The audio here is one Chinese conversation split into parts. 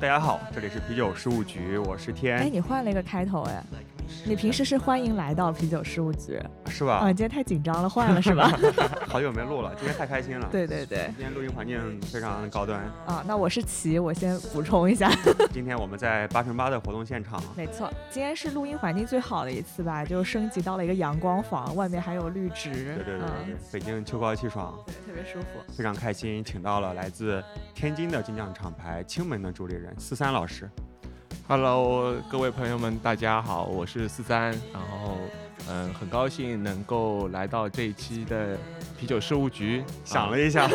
大家好，这里是啤酒事务局，我是天。哎，你换了一个开头哎，你平时是欢迎来到啤酒事务局是吧啊？你？今天太紧张了，换了是吧？好久没录了，今天太开心了。，对对对今天录音环境非常高端。啊，那我是齐，我先补充一下，今天我们在八乘八的活动现场，没错，今天是录音环境最好的一次吧，就升级到了一个阳光房，外面还有绿植，对对对对嗯，北京秋高气爽，对，特别舒服。非常开心，请到了来自天津的金匠厂牌青门的主理人四三老师。Hello，各位朋友们，大家好，我是四三，然后嗯，很高兴能够来到这一期的啤酒事务局。想了一下，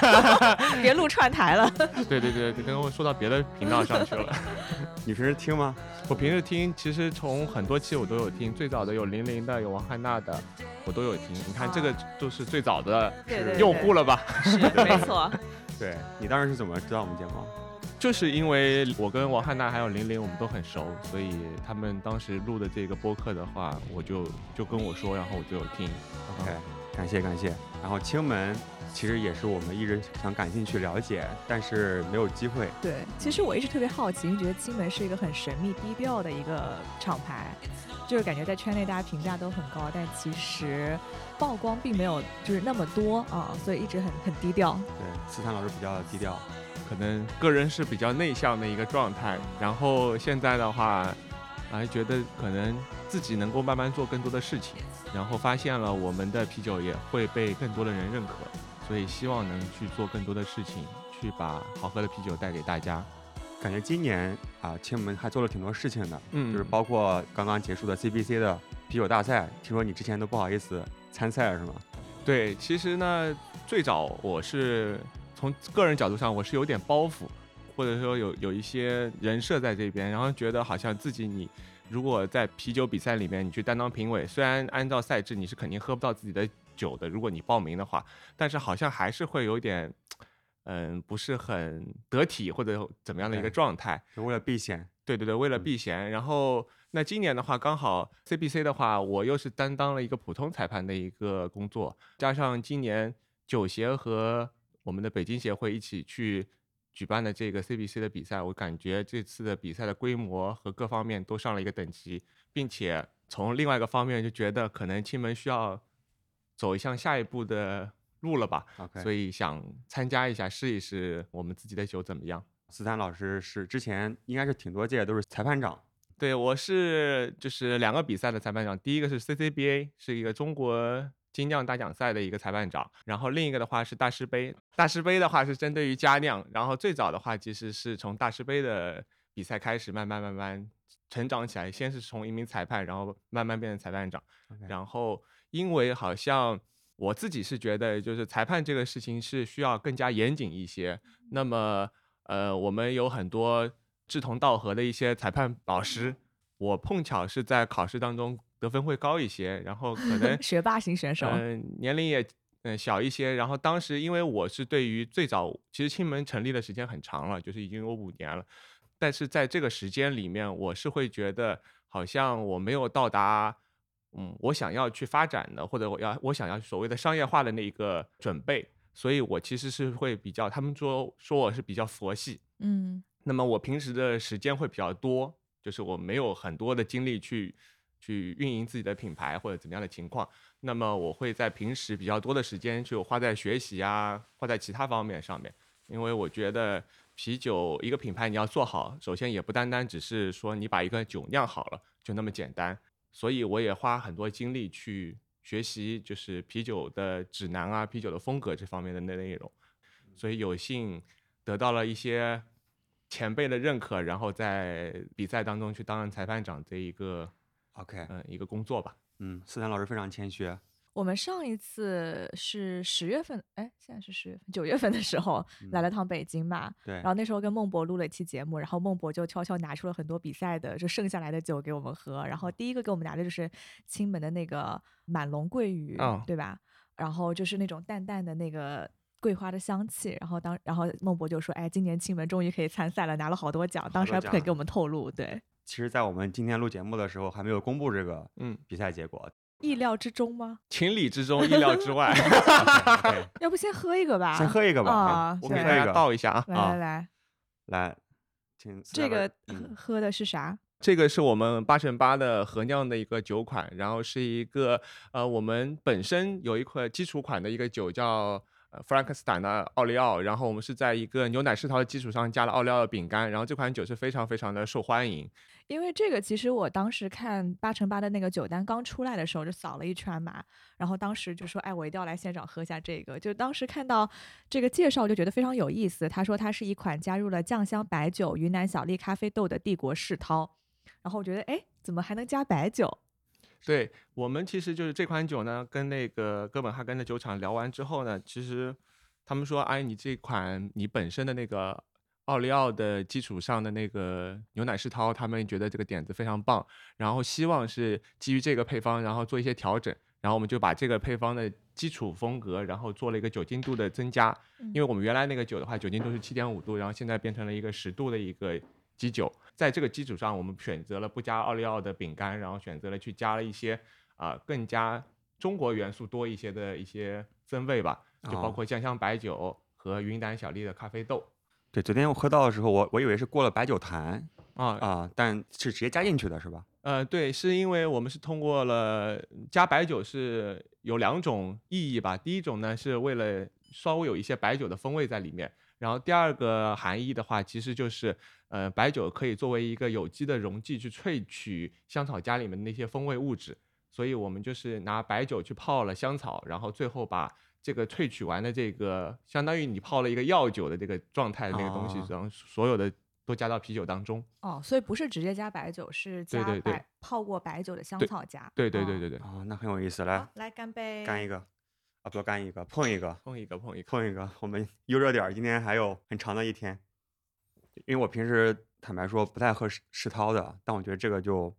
别录串台了，啊对对对，刚刚说到别的频道上去了。你平时听吗？我平时听，其实从很多期我都有听，最早的有零零的，有王汉娜的，我都有听。你看这个就是最早的用户了吧？是没错，对你当时是怎么知道我们节目？就是因为我跟王汉娜还有玲玲我们都很熟，所以他们当时录的这个播客的话，我就就跟我说，然后我就有听。OK，感谢感谢。然后青门其实也是我们一直想感兴趣了解，但是没有机会。对，其实我一直特别好奇，因为觉得青门是一个很神秘低调的一个厂牌，就是感觉在圈内大家评价都很高，但其实曝光并没有就是那么多啊，所以一直很很低调。对，斯坦老师比较低调。可能个人是比较内向的一个状态，然后现在的话，还觉得可能自己能够慢慢做更多的事情，然后发现了我们的啤酒也会被更多的人认可，所以希望能去做更多的事情，去把好喝的啤酒带给大家。感觉今年啊，青门还做了挺多事情的，嗯就是包括刚刚结束的 CBC 的啤酒大赛，听说你之前都不好意思参赛是吗？对，其实呢，最早我是从个人角度上，我是有点包袱，或者说有有一些人设在这边，然后觉得好像自己你如果在啤酒比赛里面你去担当评委，虽然按照赛制你是肯定喝不到自己的酒的，如果你报名的话，但是好像还是会有点。嗯，不是很得体或者怎么样的一个状态，就为了避嫌。对对对，为了嗯避嫌。然后那今年的话，刚好 CBC 的话，我又是担当了一个普通裁判的一个工作，加上今年酒协和我们的北京协会一起去举办的这个 CBC 的比赛，我感觉这次的比赛的规模和各方面都上了一个等级，并且从另外一个方面就觉得可能青门需要走向下一步的路了吧所以想参加一下，试一试我们自己的酒怎么样。四三老师是之前应该是挺多届都是裁判长，对，我是就是两个比赛的裁判长，第一个是 CCBA，是一个中国精酿大奖赛的一个裁判长，然后另一个的话是大师杯，大师杯的话是针对于佳酿，然后最早的话其实是从大师杯的比赛开始，慢慢慢慢成长起来，先是从一名裁判，然后慢慢变成裁判长然后因为好像我自己是觉得，就是裁判这个事情是需要更加严谨一些。那么，呃，我们有很多志同道合的一些裁判老师，我碰巧是在考试当中得分会高一些，然后可能 学霸型选手，嗯、年龄也嗯、小一些。然后当时因为我是对于最早，其实青门成立的时间很长了，就是已经有五年了。但是在这个时间里面，我是会觉得好像我没有到达，嗯，我想要去发展的，或者我要我想要所谓的商业化的那一个准备，所以我其实是会比较，他们说说我是比较佛系，嗯那么我平时的时间会比较多，就是我没有很多的精力去去运营自己的品牌或者怎么样的情况。那么我会在平时比较多的时间就花在学习啊，花在其他方面上面，因为我觉得啤酒一个品牌你要做好，首先也不单单只是说你把一个酒酿好了就那么简单，所以我也花很多精力去学习，就是啤酒的指南啊、啤酒的风格这方面的内容。所以有幸得到了一些前辈的认可，然后在比赛当中去担任裁判长这一个 OK，嗯、一个工作吧。嗯，思坦老师非常谦虚，我们上一次是十月份，哎，现在是十月份，九月份的时候来了趟北京嘛，对然，后那时候跟孟博录了一期节目，然后孟博就悄悄拿出了很多比赛的就剩下来的酒给我们喝，然后第一个给我们拿的就是青门的那个满龙桂鱼，哦对吧？然后就是那种淡淡的那个。桂花的香气，然后当然后孟博就说：“哎，今年青门终于可以参赛了，拿了好多奖。”当时还不肯给我们透露，对，其实，在我们今天录节目的时候，还没有公布这个嗯，比赛结果。意料之中吗？情理之中，意料之外。要不先喝一个吧？先喝一个吧，啊，我给大家。倒一下啊。来来来，来，请这个嗯喝喝的是啥？这个是我们八乘八的合酿的一个酒款，然后是一个呃，我们本身有一款基础款的一个酒叫呃弗兰克斯坦的奥利奥，然后我们是在一个牛奶世涛的基础上加了奥利奥的饼干，然后这款酒是非常非常的受欢迎。因为这个其实我当时看八乘八的那个酒单刚出来的时候，就扫了一圈嘛，然后当时就说，哎，我一定要来现场喝一下这个。就当时看到这个介绍，就觉得非常有意思。他说它是一款加入了酱香白酒、云南小粒咖啡豆的帝国世涛。然后我觉得，哎，怎么还能加白酒？对我们其实就是这款酒呢，跟那个哥本哈根的酒厂聊完之后呢，其实他们说，哎，你这款你本身的那个奥利奥的基础上的那个牛奶世涛，他们觉得这个点子非常棒，然后希望是基于这个配方，然后做一些调整，然后我们就把这个配方的基础风格，然后做了一个酒精度的增加，因为我们原来那个酒的话，酒精度是七点五度，然后现在变成了一个十度的一个基酒，在这个基础上，我们选择了不加奥利奥的饼干，然后选择了去加了一些啊、更加中国元素多一些的一些增味吧，就包哦括酱香白酒和云南小粒的咖啡豆对，昨天我喝到的时候，我我以为是过了白酒坛啊。啊，但是直接加进去的是吧？呃，对，是因为我们是通过了加白酒是有两种意义吧。第一种呢，是为了稍微有一些白酒的风味在里面。然后第二个含义的话，其实就是呃，白酒可以作为一个有机的溶剂去萃取香草荚里面的那些风味物质。所以我们就是拿白酒去泡了香草，然后最后把这个萃取完的这个，相当于你泡了一个药酒的这个状态的那个东西哦，然后所有的都加到啤酒当中。哦，所以不是直接加白酒，是加白对对对泡过白酒的香草荚。对对对哦对对，哦，那很有意思。来好，来干杯！干一个，啊，不干一个，碰一个，碰一个碰一个。碰一个。我们悠着点儿，今天还有很长的一天。因为我平时坦白说不太喝世世涛的，但我觉得这个就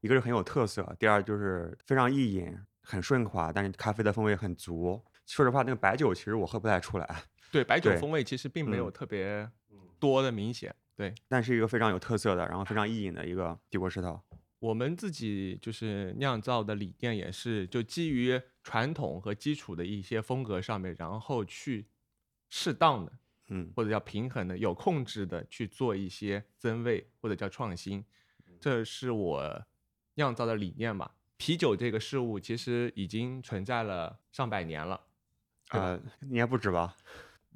一个是很有特色，第二就是非常易饮，很顺滑，但是咖啡的风味很足。说实话，那个白酒其实我喝不太出来，对，白酒风味其实并没有嗯特别多的明显。对但是一个非常有特色的，然后非常易饮的一个帝国世涛。我们自己就是酿造的理念也是，就基于传统和基础的一些风格上面，然后去适当的嗯，或者叫平衡的、有控制的去做一些增味或者叫创新，这是我酿造的理念吧。啤酒这个事物其实已经存在了上百年了。呃，应该不止吧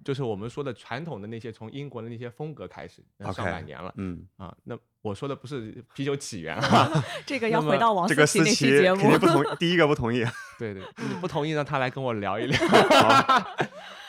就是我们说的传统的那些从英国的那些风格开始，那上百年了。嗯，啊，那我说的不是啤酒起源啊，这个要回到王这个思琪那期节目肯定。不同，第一个不同意。对对，你不同意让他来跟我聊一聊。好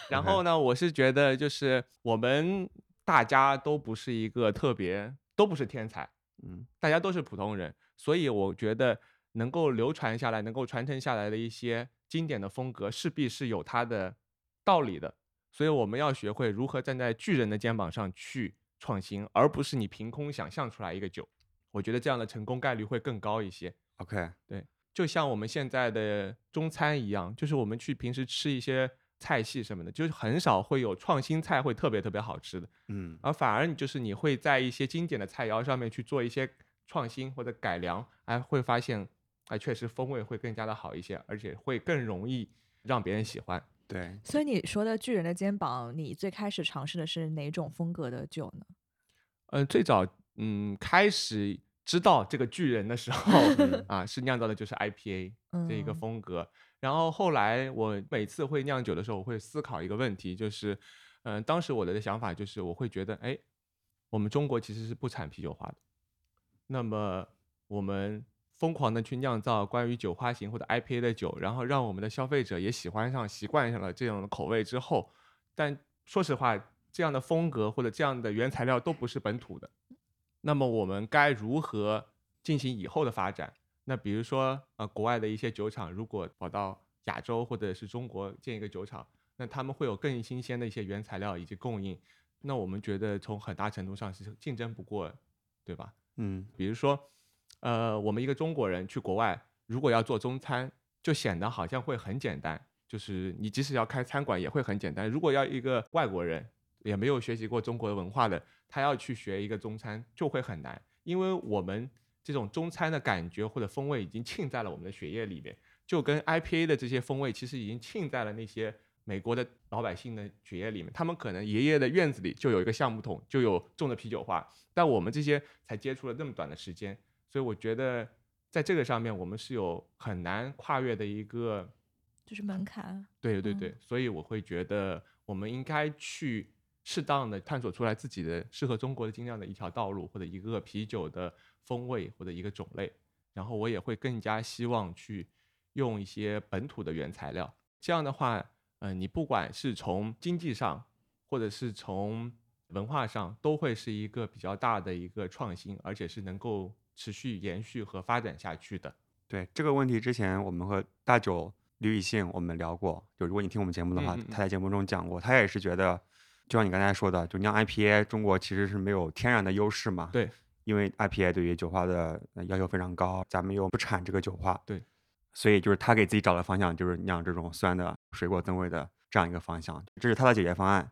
然后呢，我是觉得就是我们大家都不是一个特别，都不是天才，嗯大家都是普通人，所以我觉得能够流传下来、能够传承下来的一些经典的风格，势必是有它的道理的。所以我们要学会如何站在巨人的肩膀上去创新，而不是你凭空想象出来一个酒。我觉得这样的成功概率会更高一些。，OK，对就像我们现在的中餐一样，就是我们去平时吃一些菜系什么的，就是很少会有创新菜会特别特别好吃的，嗯而反而你就是你会在一些经典的菜肴上面去做一些创新或者改良，哎，会发现哎确实风味会更加的好一些，而且会更容易让别人喜欢。对，所以你说的巨人的肩膀，你最开始尝试的是哪种风格的酒呢？嗯、最早嗯开始知道这个巨人的时候 啊，是酿造的就是 IPA 这一个嗯风格。然后后来我每次会酿酒的时候，我会思考一个问题，就是，嗯、当时我的想法就是，我会觉得，哎，我们中国其实是不产啤酒花的，那么我们疯狂的去酿造关于酒花型或者 IPA 的酒，然后让我们的消费者也喜欢上、习惯上了这种的口味之后，但说实话，这样的风格或者这样的原材料都不是本土的，那么我们该如何进行以后的发展？那比如说，呃，国外的一些酒厂如果跑到亚洲或者是中国建一个酒厂，那他们会有更新鲜的一些原材料以及供应，那我们觉得从很大程度上是竞争不过，对吧？嗯比如说，呃，我们一个中国人去国外，如果要做中餐，就显得好像会很简单，就是你即使要开餐馆也会很简单。如果要一个外国人也没有学习过中国的文化的，他要去学一个中餐就会很难，因为我们这种中餐的感觉或者风味已经浸在了我们的血液里面，就跟 IPA 的这些风味其实已经浸在了那些美国的老百姓的血液里面，他们可能爷爷的院子里就有一个橡木桶，就有种的啤酒花，但我们这些才接触了那么短的时间，所以我觉得在这个上面我们是有很难跨越的一个，就是门槛。对对对，所以我会觉得我们应该去适当的探索出来自己的适合中国的精酿的一条道路，或者一个啤酒的风味或者一个种类，然后我也会更加希望去用一些本土的原材料，这样的话。嗯，你不管是从经济上，或者是从文化上，都会是一个比较大的一个创新，而且是能够持续延续和发展下去的。对这个问题，之前我们和大九吕宇信我们聊过，就如果你听我们节目的话，他在节目中讲过，他也是觉得，就像你刚才说的，就酿 IPA，中国其实是没有天然的优势嘛。对，因为 IPA 对于酒花的要求非常高，咱们又不产这个酒花。对。所以就是他给自己找的方向，就是酿这种酸的水果增味的这样一个方向，这是他的解决方案。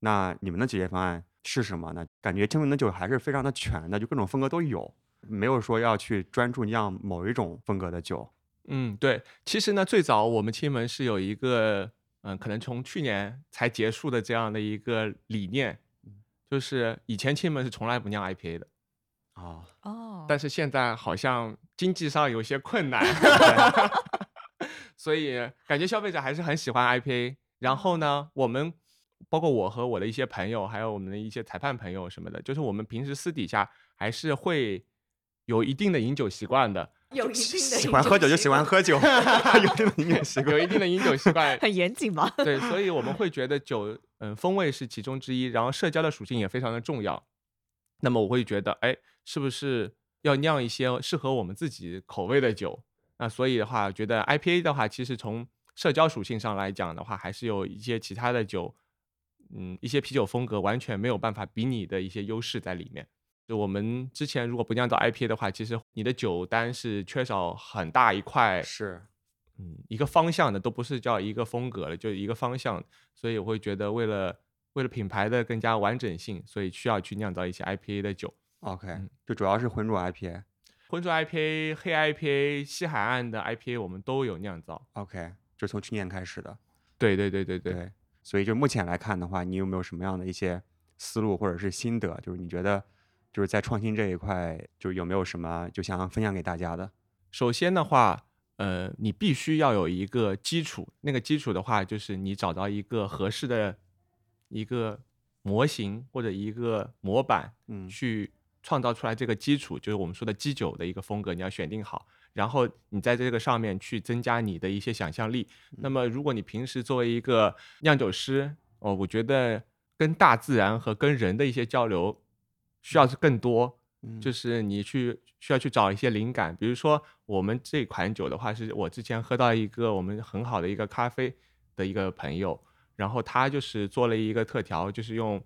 那你们的解决方案是什么呢？感觉清门的酒还是非常的全的，就各种风格都有，没有说要去专注酿某一种风格的酒。嗯，对。其实呢，最早我们青门是有一个，嗯，可能从去年才结束的这样的一个理念，就是以前青门是从来不酿 IPA 的。啊哦，但是现在好像经济上有些困难，所以感觉消费者还是很喜欢 IPA。然后呢，我们包括我和我的一些朋友，还有我们的一些裁判朋友什么的，就是我们平时私底下还是会有一定的饮酒习惯的。有一定的喜欢喝酒就喜欢喝酒，有一定的饮酒习惯，有一定的饮酒习惯，很严谨吗？对，所以我们会觉得酒，嗯，风味是其中之一，然后社交的属性也非常的重要。那么我会觉得，哎。是不是要酿一些适合我们自己口味的酒？那所以的话，觉得 IPA 的话，其实从社交属性上来讲的话，还是有一些其他的酒，嗯，一些啤酒风格完全没有办法比拟的一些优势在里面。就我们之前如果不酿造 IPA 的话，其实你的酒单是缺少很大一块，是，嗯，一个方向的，都不是叫一个风格了，就一个方向。所以我会觉得，为了为了品牌的更加完整性，所以需要去酿造一些 IPA 的酒。OK，就主要是浑浊 IPA，浑浊 IPA、黑 IPA、西海岸的 IPA 我们都有酿造。OK，就从去年开始的。对对对对对。所以就目前来看的话，你有没有什么样的一些思路或者是心得？就是你觉得就是在创新这一块，就是有没有什么就想分享给大家的？首先的话，呃，你必须要有一个基础，那个基础的话，就是你找到一个合适的一个模型或者一个模板，嗯，去。创造出来这个基础，就是我们说的基酒的一个风格，你要选定好，然后你在这个上面去增加你的一些想象力。那么，如果你平时作为一个酿酒师，哦，我觉得跟大自然和跟人的一些交流需要是更多，就是你去需要去找一些灵感。比如说，我们这款酒的话，是我之前喝到一个我们很好的一个咖啡的一个朋友，然后他就是做了一个特调，就是用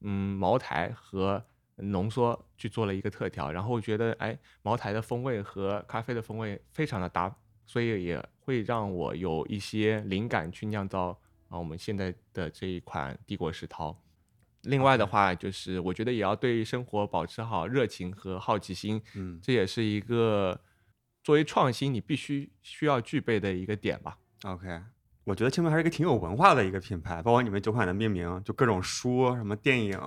嗯茅台和。浓缩去做了一个特调，然后觉得哎，茅台的风味和咖啡的风味非常的搭，所以也会让我有一些灵感去酿造啊我们现在的这一款帝国石涛。另外的话，就是我觉得也要对生活保持好热情和好奇心，嗯，这也是一个作为创新你必须需要具备的一个点吧。OK，我觉得青梅还是一个挺有文化的一个品牌，包括你们酒款的命名，就各种书什么电影。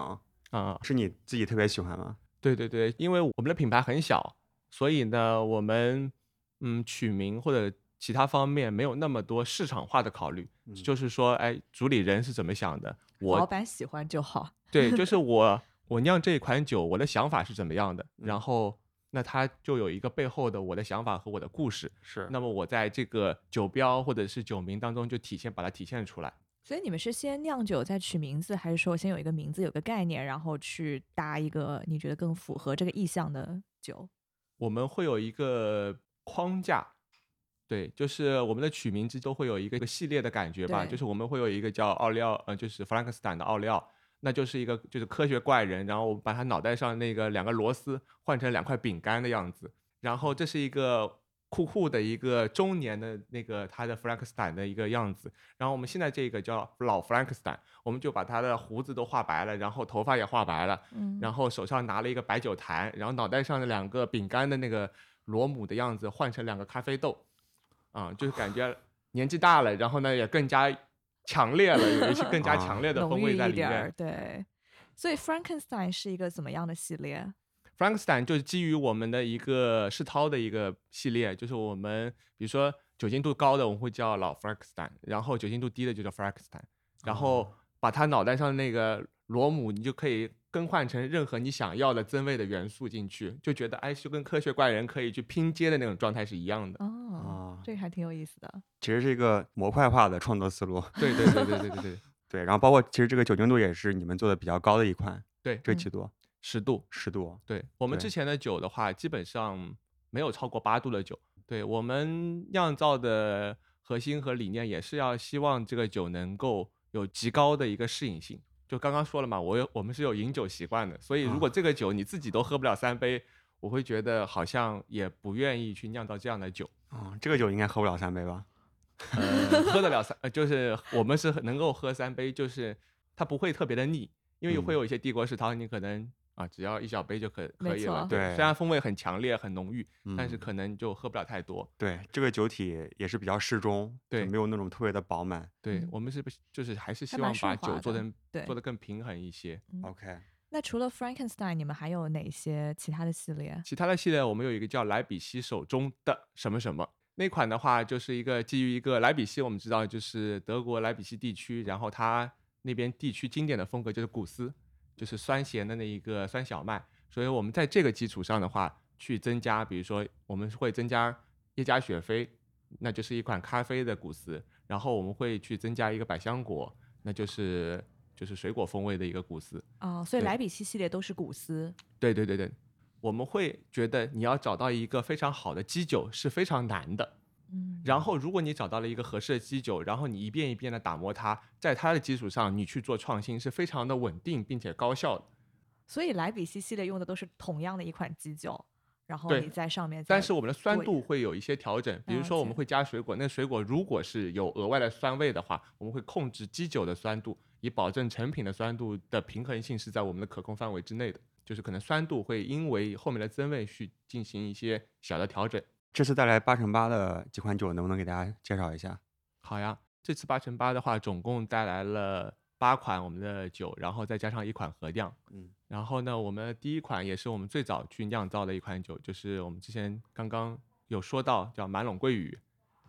啊，是你自己特别喜欢吗？对对对，因为我们的品牌很小，所以呢，我们嗯取名或者其他方面没有那么多市场化的考虑，就是说，哎，主理人是怎么想的，我老板喜欢就好。对，就是 我我酿这一款酒，我的想法是怎么样的，然后那它就有一个背后的我的想法和我的故事，是。那么我在这个酒标或者是酒名当中就体现，把它体现出来。所以你们是先酿酒再取名字，还是说先有一个名字、有个概念，然后去搭一个你觉得更符合这个意向的酒？我们会有一个框架，对，就是我们的取名字都会有一个系列的感觉吧。就是我们会有一个叫奥利奥，呃，就是弗兰克斯坦的奥利奥，那就是一个就是科学怪人，然后我们把他脑袋上那个两个螺丝换成两块饼干的样子，然后这是一个。酷酷的一个中年的那个他的弗兰克斯坦的一个样子，然后我们现在这个叫老弗兰克斯坦，我们就把他的胡子都画白了，然后头发也画白了，嗯，然后手上拿了一个白酒坛，然后脑袋上的两个饼干的那个螺母的样子换成两个咖啡豆，啊，就是感觉年纪大了，然后呢也更加强烈了，有一些更加啊强烈的风味在里面。对。所以 Frankenstein 是一个怎么样的系列？Frankenstein 就是基于我们的一个世涛的一个系列，就是我们比如说酒精度高的我们会叫老 Frankenstein，然后酒精度低的就叫 Frankenstein，然后把他脑袋上那个螺母，你就可以更换成任何你想要的增味的元素进去，就觉得哎，就跟科学怪人可以去拼接的那种状态是一样的。哦，这还挺有意思的。其实是一个模块化的创作思路。对对对对对对对 对。然后包括其实这个酒精度也是你们做的比较高的一款。对，这几度？十度，十度。对我们之前的酒的话，基本上没有超过八度的酒。对我们酿造的核心和理念也是要希望这个酒能够有极高的一个适应性。就刚刚说了嘛，我有我们是有饮酒习惯的，所以如果啊这个酒你自己都喝不了三杯，我会觉得好像也不愿意去酿造这样的酒。啊、这个酒应该喝不了三杯吧？呃，喝得了三，呃就是我们是能够喝三杯，就是它不会特别的腻，因为会嗯有一些帝国世涛，你可能啊只要一小杯就可可以了。对，虽然风味很强烈、很浓郁，但是嗯可能就喝不了太多。对，这个酒体也是比较适中，对没有那种特别的饱满。嗯对我们是不是就是还是希望把酒做成对做得更平衡一些。嗯 OK，那除了 Frankenstein，你们还有哪些其他的系列？其他的系列我们有一个叫莱比锡手中的什么什么。那款的话，就是一个基于一个莱比锡，我们知道就是德国莱比锡地区，然后它那边地区经典的风格就是古斯，就是酸咸的那一个酸小麦，所以我们在这个基础上的话，去增加，比如说我们会增加耶加雪菲，那就是一款咖啡的谷斯，然后我们会去增加一个百香果，那就是就是水果风味的一个谷斯，哦，所以莱比锡系列都是谷斯。对对对对，我们会觉得你要找到一个非常好的基酒是非常难的。嗯，然后，如果你找到了一个合适的基酒，然后你一遍一遍的打磨它，在它的基础上你去做创新，是非常的稳定并且高效的。所以莱比锡系列用的都是同样的一款基酒，然后你在上面再。但是我们的酸度会有一些调整，比如说我们会加水果，那水果如果是有额外的酸味的话，我们会控制基酒的酸度，以保证成品的酸度的平衡性是在我们的可控范围之内的。就是可能酸度会因为后面的增味去进行一些小的调整。这次带来八乘八的几款酒，能不能给大家介绍一下？好呀，这次八乘八的话，总共带来了八款我们的酒，然后再加上一款合酿。嗯，然后呢，我们第一款也是我们最早去酿造的一款酒，就是我们之前刚刚有说到叫满陇桂雨。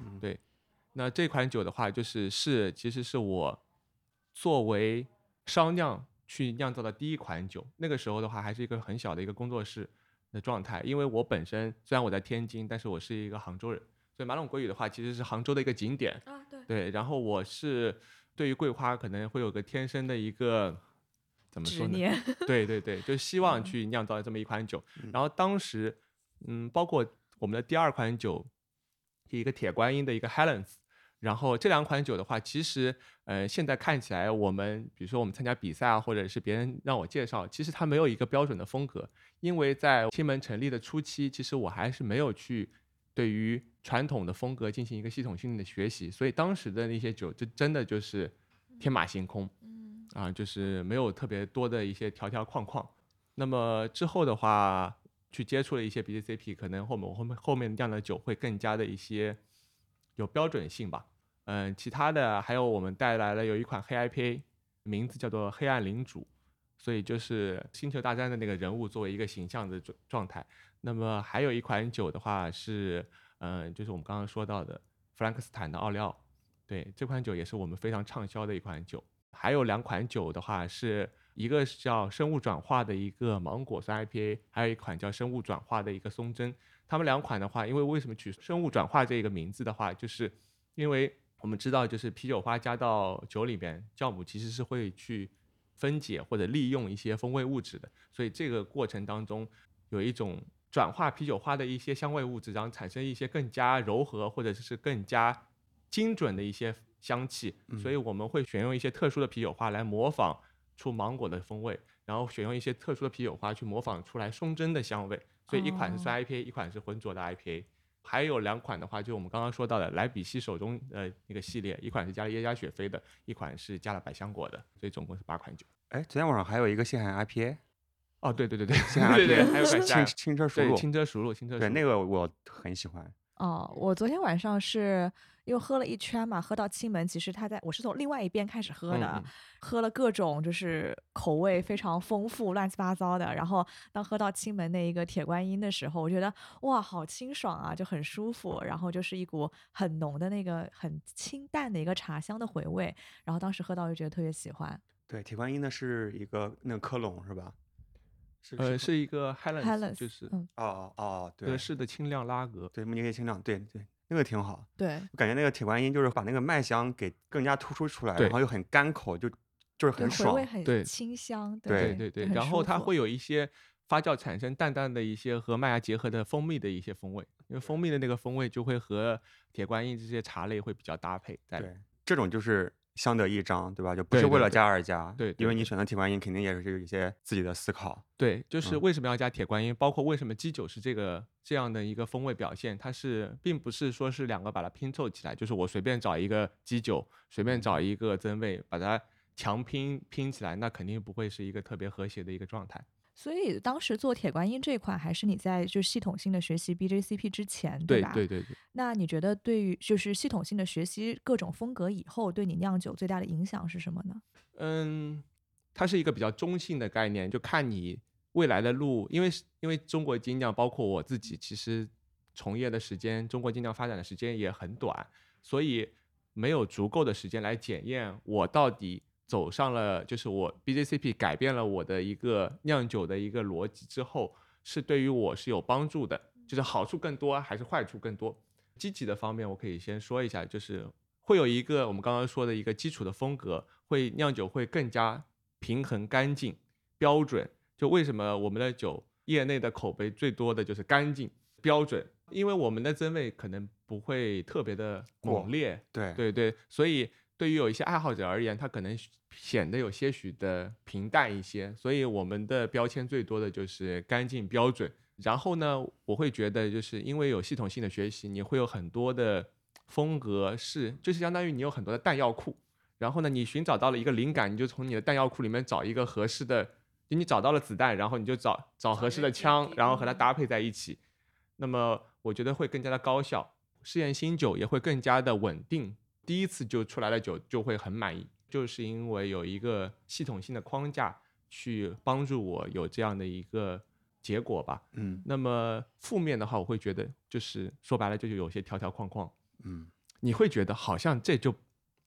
嗯对，那这款酒的话，就是是其实是我作为商酿去酿造的第一款酒。那个时候的话，还是一个很小的一个工作室的状态，因为我本身虽然我在天津，但是我是一个杭州人，所以马陇桂语的话，其实是杭州的一个景点。啊，对，对，然后我是对于桂花可能会有个天生的一个怎么说呢？对对对，就希望嗯去酿造这么一款酒。嗯然后当时，嗯，包括我们的第二款酒，一个铁观音的一个 Helens。然后这两款酒的话，其实，呃，现在看起来，我们比如说我们参加比赛啊，或者是别人让我介绍，其实它没有一个标准的风格，因为在青门成立的初期，其实我还是没有去对于传统的风格进行一个系统性的学习，所以当时的那些酒，就真的就是天马行空。嗯啊，就是没有特别多的一些条条框框。那么之后的话，去接触了一些 BJCP，可能后面我后面后面酿的酒会更加的一些有标准性吧。嗯，其他的还有我们带来了有一款黑 IPA，名字叫做黑暗领主，所以就是星球大战的那个人物作为一个形象的状状态。那么还有一款酒的话是，嗯，就是我们刚刚说到的弗兰克斯坦的奥利奥，对，这款酒也是我们非常畅销的一款酒。还有两款酒的话，是一个是叫生物转化的一个芒果酸 IPA，还有一款叫生物转化的一个松针。它们两款的话，因为为什么取生物转化这个名字的话，就是因为我们知道，就是啤酒花加到酒里面，酵母其实是会去分解或者利用一些风味物质的，所以这个过程当中有一种转化啤酒花的一些香味物质，然后产生一些更加柔和或者是更加精准的一些香气，所以我们会选用一些特殊的啤酒花来模仿出芒果的风味，然后选用一些特殊的啤酒花去模仿出来松针的香味。所以一款是酸 IPA，、一款是浑浊的 IPA。还有两款的话，就我们刚刚说到的莱比锡手中呃那个系列，一款是加了耶加雪菲的，一款是加了百香果的，所以总共是八款酒。哎，昨天晚上还有一个限海岸 IPA，哦，对对对对，限海岸对对，IPA 还有款轻轻车熟路，轻车熟路，轻车熟路。对那个我很喜欢。哦，我昨天晚上是因为喝了一圈嘛，喝到青门，其实它在我是从另外一边开始喝的，喝了各种就是口味非常丰富、乱七八糟的。然后当喝到青门那一个铁观音的时候，我觉得哇，好清爽啊，就很舒服。然后就是一股很浓的那个很清淡的一个茶香的回味。然后当时喝到就觉得特别喜欢。对，铁观音呢是一个那个科隆是吧？是呃，是是一个 Highlands，Highlands，就是嗯，哦哦哦，对德式的清亮拉格。对，慕尼黑清亮，对对，那个挺好。对，我感觉那个铁观音就是把那个麦香给更加突出出来，然后又很干口，就就是，很爽。回味很对清香。对对对，然后它会有一些发酵产生淡淡的一些和麦芽结合的蜂蜜的一些风味，因为蜂蜜的那个风味就会和铁观音这些茶类会比较搭配在。对，这种就是相得益彰，对吧？就不是为了加而加。对对对因为你选择铁观音，肯定也是有一些自己的思考。对，就是嗯为什么要加铁观音，包括为什么基酒是这个这样的一个风味表现，它是并不是说是两个把它拼凑起来，就是我随便找一个基酒，随便找一个增味，把它强拼拼起来，那肯定不会是一个特别和谐的一个状态。所以当时做铁观音这款，还是你在就系统性的学习 BJCP 之前，对吧？对对对对。那你觉得对于就是系统性的学习各种风格以后，对你酿酒最大的影响是什么呢？嗯，它是一个比较中性的概念，就看你未来的路，因为是因为中国精酿，包括我自己，其实从业的时间，中国精酿发展的时间也很短，所以没有足够的时间来检验我到底走上了，就是我 BJCP 改变了我的一个酿酒的一个逻辑之后，是对于我是有帮助的，就是好处更多还是坏处更多？积极的方面，我可以先说一下，就是会有一个我们刚刚说的一个基础的风格，会酿酒会更加平衡、干净、标准。就为什么我们的酒业内的口碑最多的就是干净、标准，因为我们的增味可能不会特别的猛烈，对对对，所以对于有一些爱好者而言，它可能显得有些许的平淡一些，所以我们的标签最多的就是干净标准。然后呢，我会觉得就是因为有系统性的学习，你会有很多的风格是，就是相当于你有很多的弹药库。然后呢，你寻找到了一个灵感，你就从你的弹药库里面找一个合适的，就你找到了子弹，然后你就找找合适的枪，然后和它搭配在一起。那么我觉得会更加的高效，试验新酒也会更加的稳定。第一次就出来的酒就会很满意，就是因为有一个系统性的框架去帮助我有这样的一个结果吧。嗯那么负面的话，我会觉得就是说白了，就是有些条条框框，嗯，你会觉得好像这就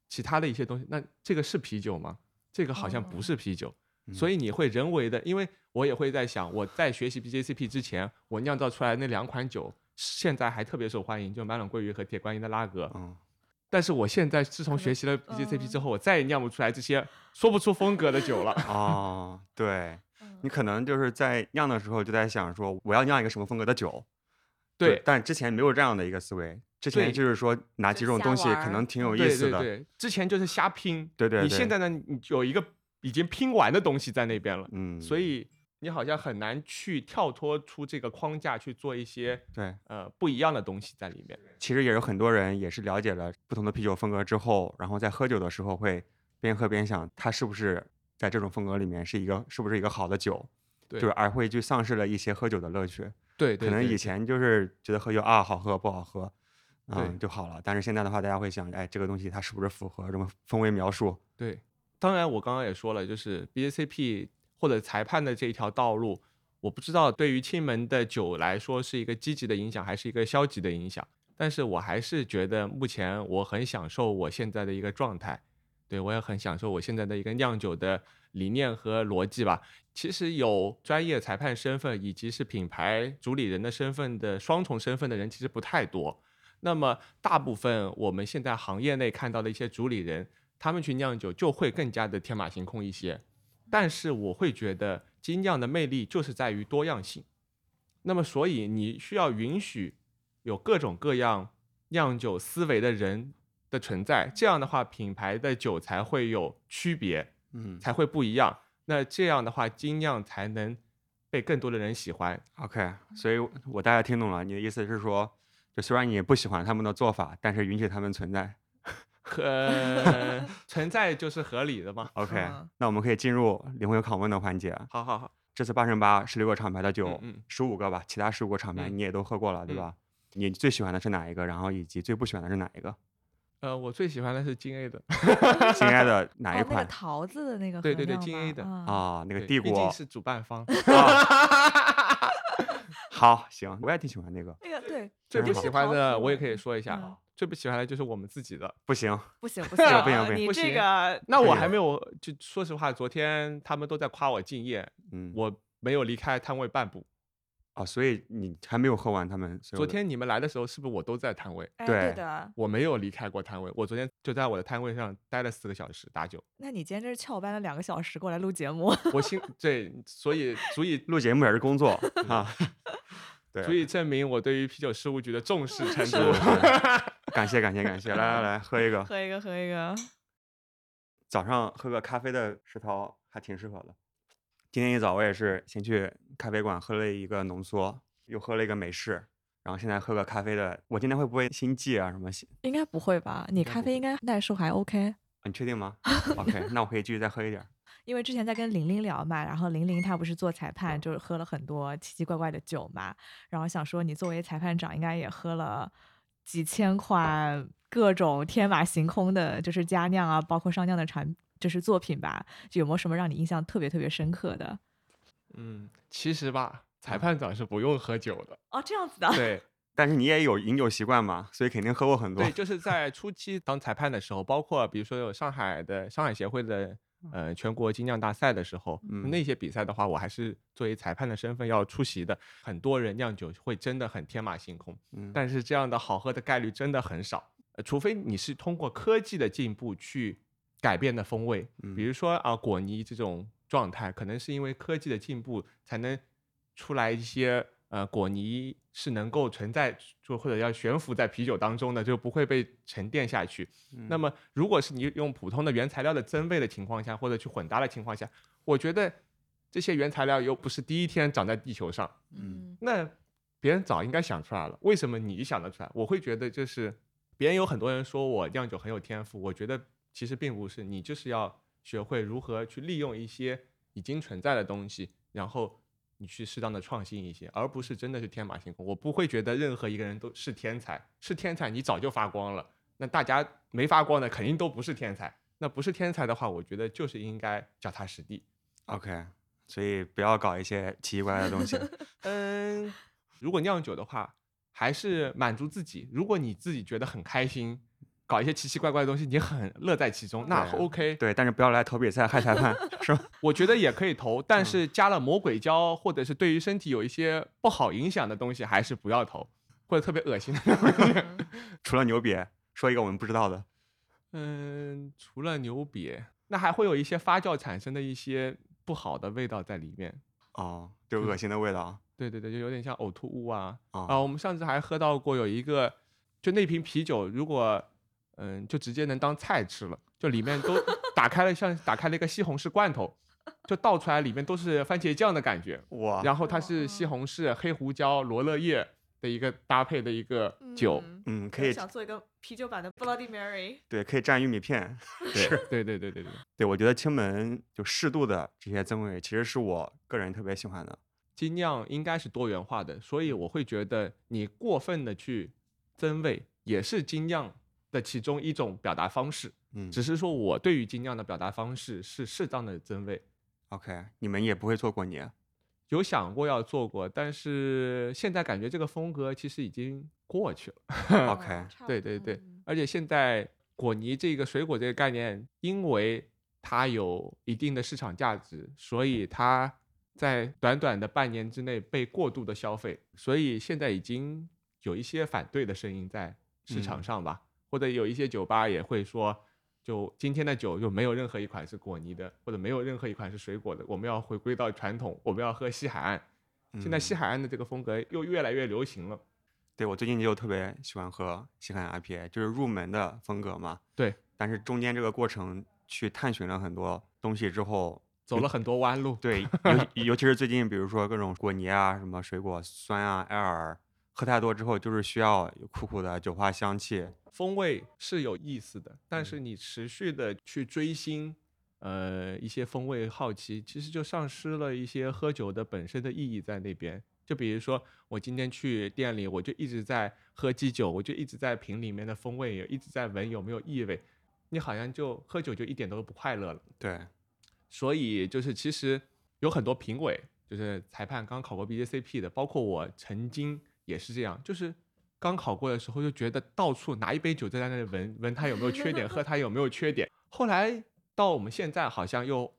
其他的一些东西，那这个是啤酒吗？这个好像不哦是啤酒，嗯所以你会人为的，因为我也会在想，我在学习 BJCP 之前，我酿造出来那两款酒，现在还特别受欢迎，就满冷桂鱼和铁观音的拉格。嗯，但是我现在自从学习了 BJCP 之嗯。后，我再也酿不出来这些说不出风格的酒了。哦，对嗯。你可能就是在酿的时候就在想说我要酿一个什么风格的酒，就对，但之前没有这样的一个思维，之前就是说拿几种东西可能挺有意思的，对对，之前就是瞎拼，对对对你现在呢，你有一个已经拼完的东西在那边了，嗯，所以你好像很难去跳脱出这个框架去做一些对，呃不一样的东西在里面。其实也有很多人也是了解了不同的啤酒风格之后，然后在喝酒的时候会边喝边想，它是不是在这种风格里面是一个是不是一个好的酒，对就是而会去丧失了一些喝酒的乐趣。对，对对可能以前就是觉得喝酒啊好喝不好喝，嗯就好了，但是现在的话，大家会想，哎，这个东西它是不是符合什么风味描述？对，当然我刚刚也说了，就是 BJCP 或者裁判的这一条道路，我不知道对于亲门的酒来说是一个积极的影响，还是一个消极的影响。但是我还是觉得目前我很享受我现在的一个状态，对我也很享受我现在的一个酿酒的理念和逻辑吧。其实有专业裁判身份以及是品牌主理人的身份的双重身份的人其实不太多。那么大部分我们现在行业内看到的一些主理人，他们去酿酒就会更加的天马行空一些。但是我会觉得精酿的魅力就是在于多样性。那么所以你需要允许有各种各样酿酒思维的人的存在，这样的话品牌的酒才会有区别，嗯才会不一样。那这样的话精酿才能被更多的人喜欢。，OK，所以我大概听懂了，你的意思是说，就虽然你不喜欢他们的做法，但是允许他们存在。呃，存在就是合理的嘛。OK，、嗯那我们可以进入灵魂拷问的环节。好好好，这次八乘八十六个厂牌的酒，嗯嗯十五个吧，其他十五个厂牌嗯你也都喝过了，对吧？你最喜欢的是哪一个？然后以及最不喜欢的是哪一个？呃，我最喜欢的是金 A 的，金 A 的 哪一哦，那桃子的那个对对对金 A 的啊，啊？那个对帝国毕竟是主办方。啊，好行，我也挺喜欢那个，那个对，最不喜欢的，我也可以以。说一下最不喜欢的就是我们自己的。不行，不行不不行行不行你这不行个那我还没有，就说实话，昨天他们都在夸我敬业，嗯，我没有离开摊位半步。啊，所以你还没有喝完他们昨天你们来的时候，是不是我都在摊位？哎对对的。我没有离开过摊位，我昨天就在我的摊位上待了四个小时打酒。那你今天这是翘班了两个小时过来录节目，我 心对，所以足以录节目也是工作啊 对，足以证明我对于啤酒事务局的重视程是度。是感谢感谢感谢，来来来，喝一个。喝一个喝一个。早上喝个咖啡的石涛还挺适合的。今天一早我也是先去咖啡馆喝了一个浓缩，又喝了一个美式，然后现在喝个咖啡的。我今天会不会心悸啊什么？应该不会吧？你咖啡应该耐受还 OK。你确定吗？OK，那我可以继续再喝一点儿。因为之前在跟玲玲聊嘛，然后玲玲她不是做裁判，就是喝了很多奇奇怪怪的酒嘛，然后想说你作为裁判长，应该也喝了几千款各种天马行空的，就是佳酿啊，包括上酿的产，就是作品吧，就有没有什么让你印象特别特别深刻的？嗯，其实吧，裁判长是不用喝酒的。哦，这样子的，对 但是你也有饮酒习惯嘛，所以肯定喝过很多对，。就是在初期当裁判的时候，包括比如说有上海的上海协会的呃全国精酿大赛的时候，嗯那些比赛的话，我还是作为裁判的身份要出席的。很多人酿酒会真的很天马行空，嗯，但是这样的好喝的概率真的很少，呃除非你是通过科技的进步去改变的风味，嗯比如说啊果泥这种状态，可能是因为科技的进步才能出来一些呃果泥是能够存在就或者要悬浮在啤酒当中的，就不会被沉淀下去。那嗯么如果是你用普通的原材料的增味的情况下，或者去混搭的情况下，我觉得这些原材料又不是第一天长在地球上，嗯那别人早应该想出来了，为什么你想得出来？我会觉得就是别人有很多人说我酿酒很有天赋，我觉得其实并不是，你就是要学会如何去利用一些已经存在的东西，然后你去适当的创新一些，而不是真的是天马行空。我不会觉得任何一个人都是天才，是天才你早就发光了，那大家没发光的肯定都不是天才。那不是天才的话，我觉得就是应该脚踏实地。OK，所以不要搞一些奇奇怪怪的东西。嗯，如果酿酒的话，还是满足自己。如果你自己觉得很开心，搞一些奇奇怪怪的东西，你很乐在其中，那 OK。对，但是不要来投比赛害裁判，是吧？我觉得也可以投，但嗯是加了魔鬼胶或者是对于身体有一些不好影响的东西，还是不要投，或者特别恶心的东西。除了牛瘪，说一个我们不知道的。嗯，除了牛瘪，那还会有一些发酵产生的一些不好的味道在里面。哦，就嗯恶心的味道对对对，就有点像呕吐物啊。啊啊，我们上次还喝到过有一个，就那瓶啤酒，如果嗯，就直接能当菜吃了，就里面都打开了，像打开了一个西红柿罐头，就倒出来里面都是番茄酱的感觉。哇，然后它是西红柿、黑胡椒、罗勒叶的一个搭配的一个酒。嗯嗯，可以想做一个啤酒版的 Bloody Mary。对，可以蘸玉米片。对对对对对对，对，我觉得青门就适度的这些增味，其实是我个人特别喜欢的。精酿应该是多元化的，所以我会觉得你过分的去增味，也是精酿的其中一种表达方式。嗯只是说我对于精酿的表达方式是适当的增味，，OK，你们也不会做过年。有想过要做过，但是现在感觉这个风格其实已经过去了。OK 对对对嗯而且现在果泥这个水果这个概念，因为它有一定的市场价值，所以它在短短的半年之内被过度的消费，所以现在已经有一些反对的声音在市场嗯上吧，或者有一些酒吧也会说。就今天的酒就没有任何一款是果泥的，或者没有任何一款是水果的。我们要回归到传统，我们要喝西海岸。现在西嗯海岸的这个风格又越来越流行了。对我最近就特别喜欢喝西海岸 IPA，就是入门的风格嘛。对，但是中间这个过程去探寻了很多东西之后，走了很多弯路。对，尤尤其是最近，比如说各种果泥啊，什么水果酸啊、艾尔，喝太多之后，就是需要有苦苦的酒花香气。风味是有意思的，但是你持续的去追星，呃，一些风味好奇，其实就丧失了一些喝酒的本身的意义在那边。就比如说我今天去店里，我就一直在喝基酒，我就一直在品里面的风味，也一直在闻有没有异味，你好像就喝酒就一点都不快乐了。对，所以就是其实有很多评委，就是裁判刚考过 BJCP 的，包括我曾经也是这样，就是刚考过的时候就觉得到处拿一杯酒在那里闻闻它有没有缺点，喝它有没有缺点。后来到我们现在好像又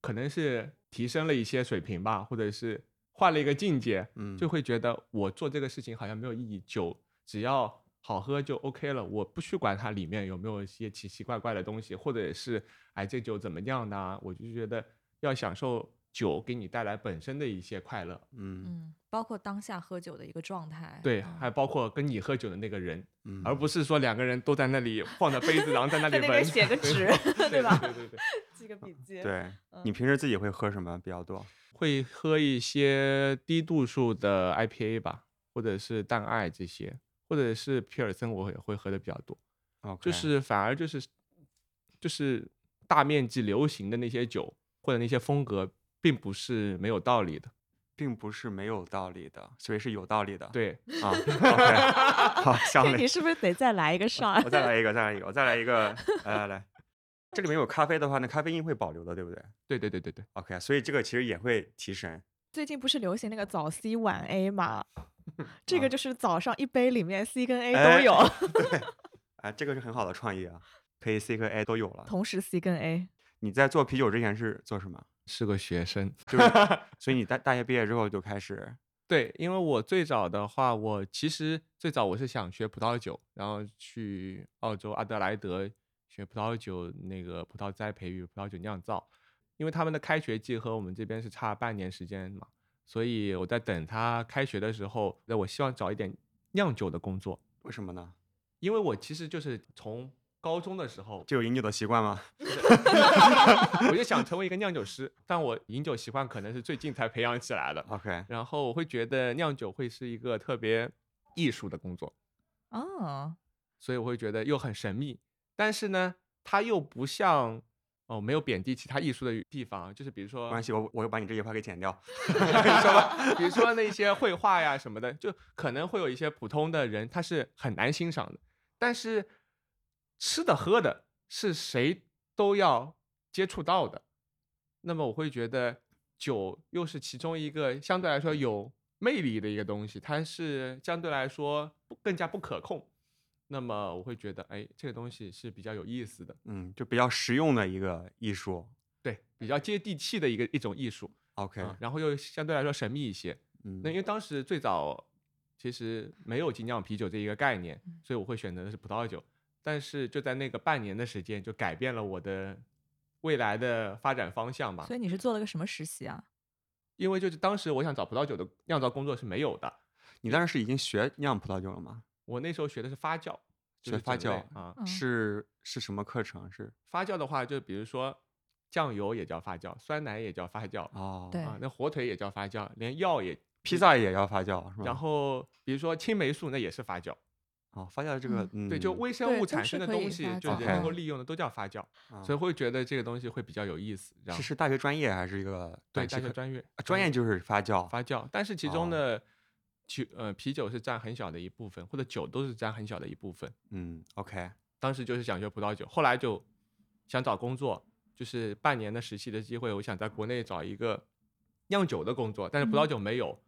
可能是提升了一些水平吧，或者是换了一个境界，嗯，就会觉得我做这个事情好像没有意义，酒只要好喝就 OK 了，我不去管它里面有没有一些奇奇怪怪的东西，或者是哎这酒怎么样呢？我就觉得要享受酒给你带来本身的一些快乐，嗯嗯，包括当下喝酒的一个状态。对，嗯还包括跟你喝酒的那个人，嗯，而不是说两个人都在那里放着杯子，然后在那里 写个纸 对吧？对对对，记个笔记。对嗯你平时自己会喝什么比较多？会喝一些低度数的 IPA 吧，或者是淡艾这些，或者是皮尔森，我也会喝的比较多。就是反而就是就是大面积流行的那些酒或者那些风格，并不是没有道理的。并不是没有道理的，所以是有道理的。对，啊，OK，好，香这蕾你是不是得再来一个 shot？我再来一个，再来一个，我再来一个，来来来，这里面有咖啡的话，那咖啡因会保留的，对不对对对对对对，？OK，所以这个其实也会提神。最近不是流行那个早 C 晚 A 嘛？这啊个就是早上一杯里面 C 跟 A 哎都有，对，哎，这个是很好的创意啊，可以 C 和 A 都有了。同时 C 跟 A。你在做啤酒之前是做什么？是个学生。就是，所以你大大学毕业之后就开始，对，因为我最早的话，我其实最早我是想学葡萄酒，然后去澳洲阿德莱德学葡萄酒那个葡萄栽培与葡萄酒酿造，因为他们的开学季和我们这边是差半年时间嘛，所以我在等他开学的时候，那我希望找一点酿酒的工作，为什么呢？因为我其实就是从高中的时候，就有饮酒的习惯吗？我就想成为一个酿酒师，但我饮酒习惯可能是最近才培养起来的。OK，然后我会觉得酿酒会是一个特别艺术的工作，哦，所以我会觉得又很神秘，但是呢，它又不像哦，没有贬低其他艺术的地方，就是比如说没关系，我我会把你这句话给剪掉。说吧，比如说那些绘画呀什么的，就可能会有一些普通的人他是很难欣赏的，但是吃的喝的是谁都要接触到的，那么我会觉得酒又是其中一个相对来说有魅力的一个东西，它是相对来说不更加不可控。那么我会觉得，哎，这个东西是比较有意思的，嗯，就比较实用的一个艺术。对，比较接地气的一个一种艺术，OK，嗯然后又相对来说神秘一些。嗯那因为当时最早其实没有精酿啤酒这一个概念，所以我会选择的是葡萄酒。但是就在那个半年的时间，就改变了我的未来的发展方向吧所。以你是做了个什么实习啊？因为就是当时我想找葡萄酒的酿造工作是没有的，你当时是已经学酿葡萄酒了吗？我那时候学的是发酵，就学发酵啊。嗯是是什么课程？是发酵的话，就比如说酱油也叫发酵，酸奶也叫发酵哦，对啊，那火腿也叫发酵，连药也。披萨也要发酵是吧？然后比如说青霉素，那也是发酵。哦，发酵这个嗯，对，就微生物产生的东西，就酵是能够利用的都叫发酵。啊所以会觉得这个东西会比较有意思。然后是是大学专业还是一个对？大学专业啊专业就是发酵。发酵，但是其哦中的酒呃啤酒是占很小的一部分，或者酒都是占很小的一部分。嗯，OK，当时就是想学葡萄酒，后来就想找工作，就是半年的实习的机会，我想在国内找一个酿酒的工作，但是葡萄嗯酒没有。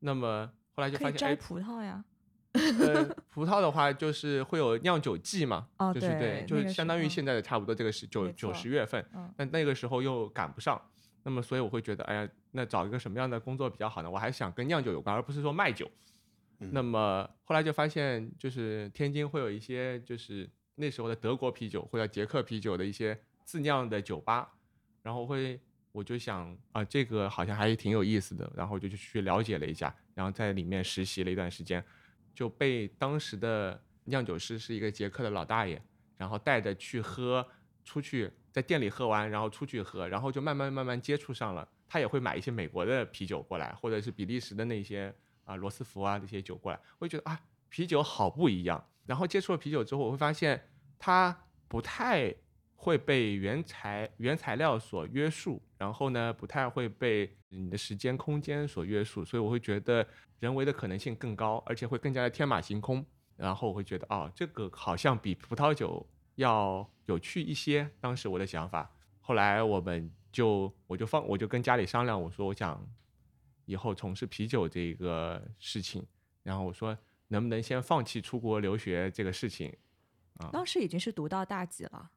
那么后来就发现，摘，葡萄呀。呃，葡萄的话就是会有酿酒季嘛，哦就是对就是相当于现在的差不多这个是九九十月份，嗯，但那个时候又赶不上，那么所以我会觉得，哎呀，那找一个什么样的工作比较好呢？我还想跟酿酒有关，而不是说卖酒。嗯那么后来就发现，就是天津会有一些就是那时候的德国啤酒或者捷克啤酒的一些自酿的酒吧，然后会我就想啊，这个好像还挺有意思的，然后就去了解了一下，然后在里面实习了一段时间，就被当时的酿酒师是一个捷克的老大爷，然后带着去喝，出去在店里喝完，然后出去喝，然后就慢慢慢慢接触上了。他也会买一些美国的啤酒过来，或者是比利时的那些啊罗斯福啊这些酒过来，我就觉得啊啤酒好不一样。然后接触了啤酒之后，我会发现它不太会被原材原材料所约束，然后呢，不太会被你的时间空间所约束，所以我会觉得人为的可能性更高，而且会更加的天马行空。然后我会觉得，哦，这个好像比葡萄酒要有趣一些。当时我的想法，后来我们就我就放我就跟家里商量，我说我想以后从事啤酒这个事情，然后我说能不能先放弃出国留学这个事情。啊当时已经是读到大几了？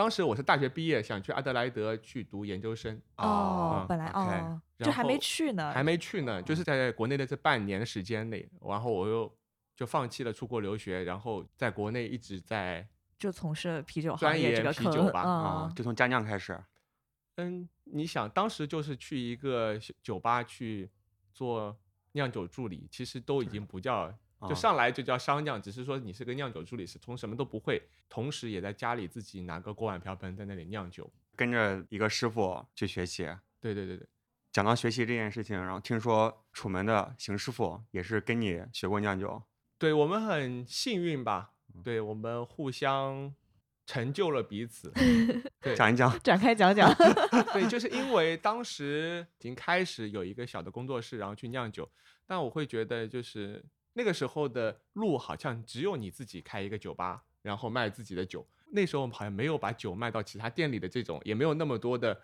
当时我是大学毕业，想去阿德莱德去读研究生。哦，本来哦，就还没去呢，还没去呢，就是在国内的这半年时间内，然后我又就放弃了出国留学，然后在国内一直在就从事啤酒行业这个坑啤酒吧啊，嗯就从家酿开始。嗯，你想当时就是去一个酒吧去做酿酒助理，其实都已经不叫。就啊上来就叫商酿，只是说你是个酿酒助理，是从什么都不会，同时也在家里自己拿个锅碗瓢盆在那里酿酒。跟着一个师傅去学习。对对对对，讲到学习这件事情，然后听说楚门的邢师傅也是跟你学过酿酒。对我们很幸运吧？嗯对我们互相成就了彼此。对讲一讲。展开讲讲。对，就是因为当时已经开始有一个小的工作室，然后去酿酒，但我会觉得就是那个时候的路好像只有你自己开一个酒吧，然后卖自己的酒。那时候好像没有把酒卖到其他店里的这种，也没有那么多的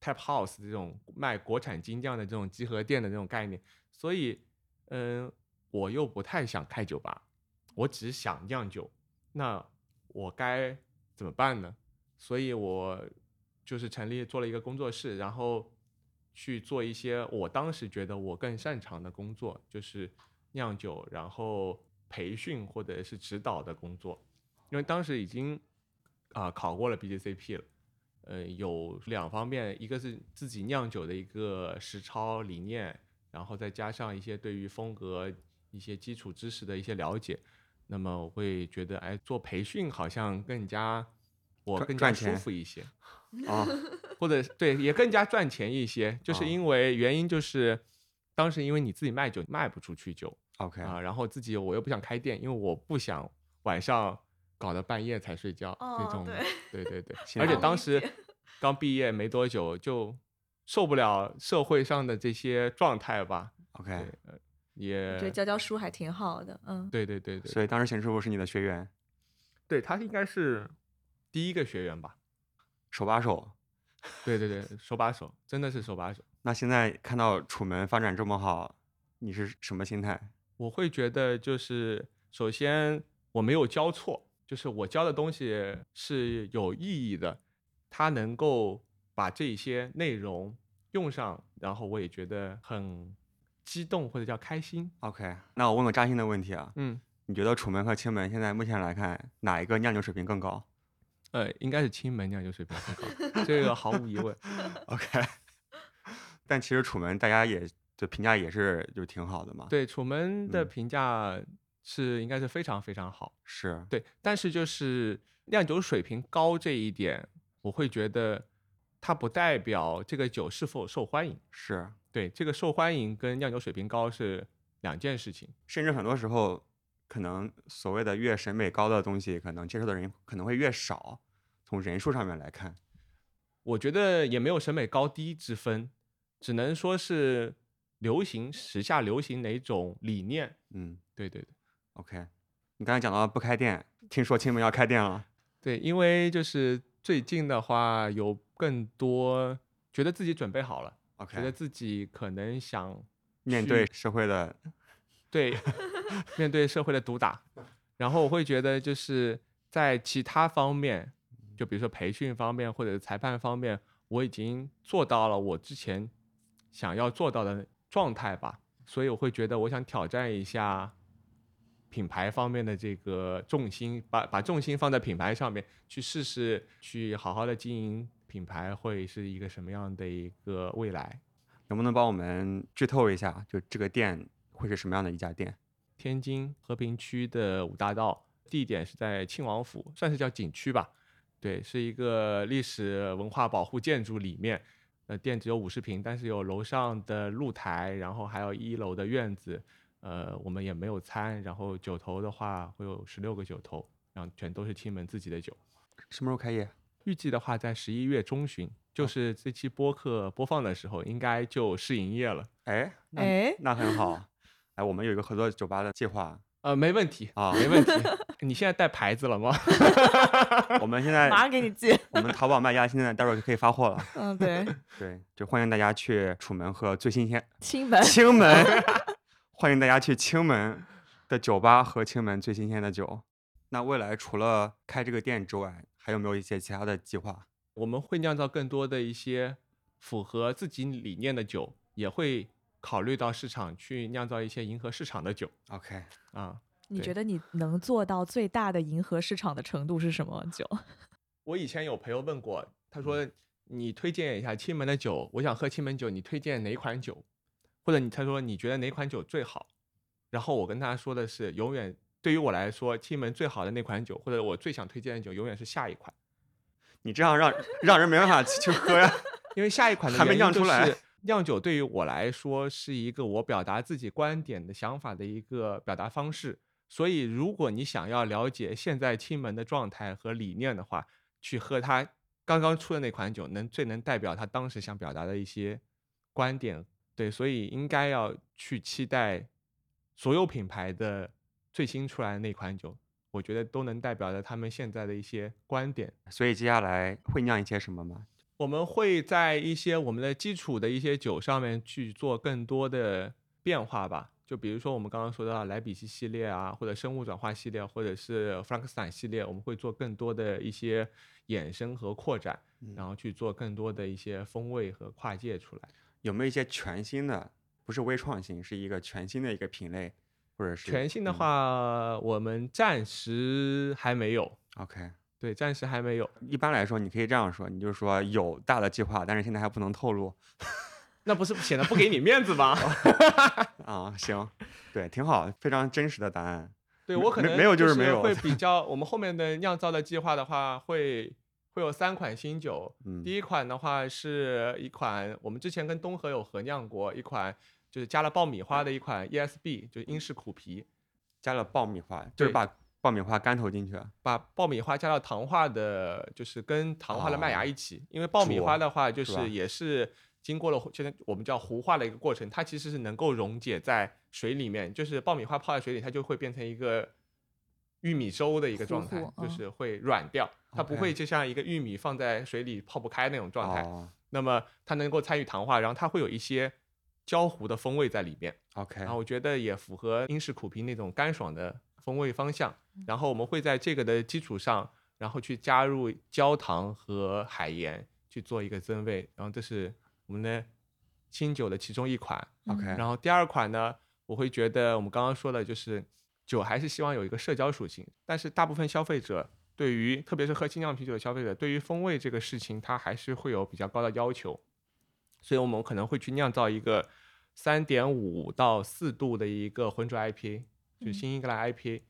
tap house 这种卖国产精酿的这种集合店的这种概念，所以，嗯、我又不太想开酒吧，我只想酿酒，那我该怎么办呢？所以我就是成立做了一个工作室，然后去做一些我当时觉得我更擅长的工作，就是酿酒，然后培训或者是指导的工作，因为当时已经啊、考过了 BJCP 了。呃，有两方面，一个是自己酿酒的一个实操理念，然后再加上一些对于风格一些基础知识的一些了解，那么我会觉得，哎，做培训好像更加我更加舒服一些，啊，或者对也更加赚钱一些，就是啊因为原因就是当时因为你自己卖酒卖不出去酒 OK，啊，然后自己我又不想开店，因为我不想晚上搞到半夜才睡觉那哦种，对对对对，而且当时刚毕业没多久，就受不了社会上的这些状态吧。OK，也觉得教教书还挺好的，嗯，对对对对，所以当时邢师傅是你的学员，对他应该是第一个学员吧？手把手。对对对，手把手，真的是手把手。那现在看到楚门发展这么好，你是什么心态？我会觉得就是，首先我没有教错，就是我教的东西是有意义的，他能够把这些内容用上，然后我也觉得很激动或者叫开心。OK，那我问个扎心的问题啊，嗯，你觉得楚门和青门现在目前来看，哪一个酿酒水平更高呃，应该是青门酿酒水平更高，这个毫无疑问。OK，但其实楚门大家也的评价也是就挺好的嘛。，对，楚门的嗯评价是应该是非常非常好。是对，但是就是酿酒水平高这一点，我会觉得它不代表这个酒是否受欢迎。是，对，这个受欢迎跟酿酒水平高是两件事情。甚至很多时候，可能所谓的越审美高的东西，可能接受的人可能会越少。从人数上面来看，我觉得也没有审美高低之分，只能说是流行时下流行哪种理念。嗯对对对，OK。你刚才讲到不开店，听说青门要开店了。对，因为就是最近的话，有更多觉得自己准备好了，觉得自己可能想面对社会的对，面对社会的毒打，然后我会觉得就是在其他方面，就比如说培训方面或者裁判方面，我已经做到了我之前想要做到的状态吧，所以我会觉得我想挑战一下品牌方面的这个重心，把把重心放在品牌上面，去试试去好好的经营品牌会是一个什么样的一个未来。能不能帮我们剧透一下？就这个店会是什么样的一家店？天津和平区的五大道，地点是在庆王府，算是叫景区吧。对，是一个历史文化保护建筑里面，呃，店只有五十平，但是有楼上的露台，然后还有一楼的院子，呃，我们也没有餐，然后酒头的话会有十六个酒头，然后全都是青门自己的酒。什么时候开业？预计的话在十一月中旬，就是这期播客播放的时候，应该就试营业了。哎，那哎，那很好。哎，我们有一个合作酒吧的计划呃，没问题啊没问题。你现在带牌子了吗？我们现在马上给你寄。我们淘宝卖家现在待会儿就可以发货了。嗯，对，对，就欢迎大家去楚门喝最新鲜亲们，青门，欢迎大家去青门的酒吧喝青门最新鲜的酒。那未来除了开这个店之外，还有没有一些其他的计划？我们会酿造更多的一些符合自己理念的酒，也会考虑到市场去酿造一些迎合市场的酒 OK，啊。你觉得你能做到最大的迎合市场的程度是什么酒？我以前有朋友问过，他说你推荐一下青门的酒，我想喝青门酒，你推荐哪款酒？或者你他说你觉得哪款酒最好？然后我跟他说的是，永远对于我来说，青门最好的那款酒，或者我最想推荐的酒，永远是下一款，你这样让让人没办法去去喝呀。因为下一款的还没酿出来是酿酒对于我来说是一个我表达自己观点的想法的一个表达方式。所以，如果你想要了解现在青门的状态和理念的话，去喝他刚刚出的那款酒，能最能代表他当时想表达的一些观点。对，所以应该要去期待所有品牌的最新出来的那款酒，我觉得都能代表着他们现在的一些观点。所以接下来会酿一些什么吗？我们会在一些我们的基础的一些酒上面去做更多的变化吧。就比如说我们刚刚说到莱比锡系列啊，或者生物转化系列，或者是弗兰克斯坦系列，我们会做更多的一些衍生和扩展，然后去做更多的一些风味和跨界出来。有没有一些全新的？不是微创新，是一个全新的一个品类，或者是全新的嗯话，我们暂时还没有，OK。对，暂时还没有。一般来说，你可以这样说，你就说有大的计划，但是现在还不能透露 那不是显得不给你面子吗？啊。行，对，挺好，非常真实的答案。对我可能没没有就是是没有会比 较我们后面的酿造的计划的话，会会有三款新酒。嗯第一款的话是一款我们之前跟东河有合酿过一款，就是加了爆米花的一款 ESB，就是英式苦皮，加了爆米花，就是把爆米花干投进去。把爆米花加到糖化的，就是跟糖化的麦芽哦一起。因为爆米花的话，就是也是经过了现在我们叫糊化的一个过程，它其实是能够溶解在水里面，就是爆米花泡在水里，它就会变成一个玉米粥的一个状态，就是会软掉，它不会就像一个玉米放在水里泡不开那种状态。哦那么它能够参与糖化，然后它会有一些焦糊的风味在里面。，OK，然后我觉得也符合英式苦皮那种干爽的风味方向。然后我们会在这个的基础上，然后去加入焦糖和海盐去做一个增味。然后这是我们的清酒的其中一款。OK 嗯然后第二款呢，我会觉得我们刚刚说的就是酒还是希望有一个社交属性，但是大部分消费者对于特别是喝精酿啤酒的消费者，对于风味这个事情，他还是会有比较高的要求。所以我们可能会去酿造一个三点五到四度的一个浑浊 IPA，就新英格兰 IPA。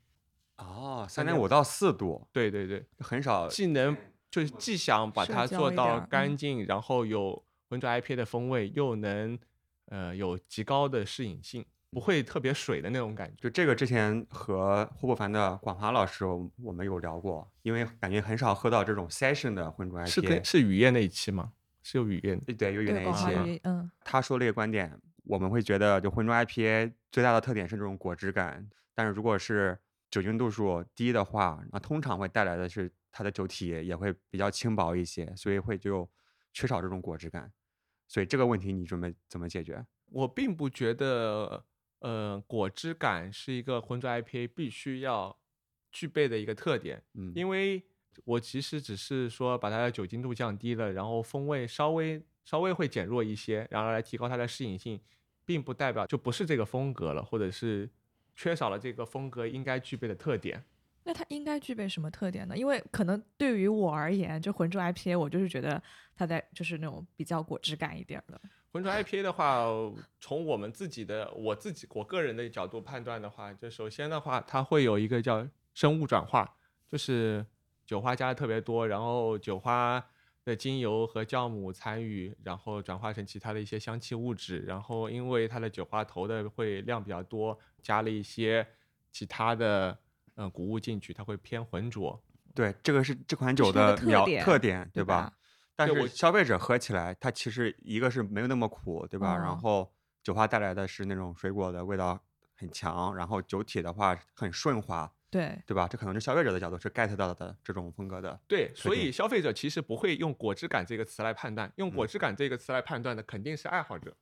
哦，三点五到四度，对对对，很少。既能就是既想把它做到干净，然后有浑浊 IPA 的风味，又能呃有极高的适饮性，不会特别水的那种感觉。就这个之前和霍不凡的广华老师我我们有聊过，因为感觉很少喝到这种 session 的浑浊 IPA。是是雨夜那一期吗？是有雨夜对对，有雨夜那一广华些。语，嗯，他说了一个观点，我们会觉得就浑浊 IPA 最大的特点是这种果汁感，但是如果是酒精度数低的话，那通常会带来的是它的酒体也会比较轻薄一些，所以会就缺少这种果汁感。所以这个问题你准备怎么解决？我并不觉得，呃，果汁感是一个浑浊 IPA 必须要具备的一个特点，嗯，因为我其实只是说把它的酒精度降低了，然后风味稍微稍微会减弱一些，然后来提高它的适饮性，并不代表就不是这个风格了，或者是缺少了这个风格应该具备的特点。那它应该具备什么特点呢？因为可能对于我而言，就浑浊 IPA，我就是觉得它在就是那种比较果汁感一点的。浑浊 IPA 的话，从我们自己的我自己我个人的角度判断的话，就首先的话，它会有一个叫生物转化，就是酒花加的特别多，然后酒花的精油和酵母参与，然后转化成其他的一些香气物质，然后因为它的酒花投的会量比较多，加了一些其他的嗯谷物进去，它会偏浑浊。对，这个是这款酒的特点特点，对吧？？但是消费者喝起来，它其实一个是没有那么苦，对吧？嗯然后酒花带来的是那种水果的味道很强，然后酒体的话很顺滑，对，对吧？这可能是消费者的角度是 get 到的这种风格的。对，所以消费者其实不会用果汁感这个词来判断，用果嗯汁感这个词来判断的肯定是爱好者。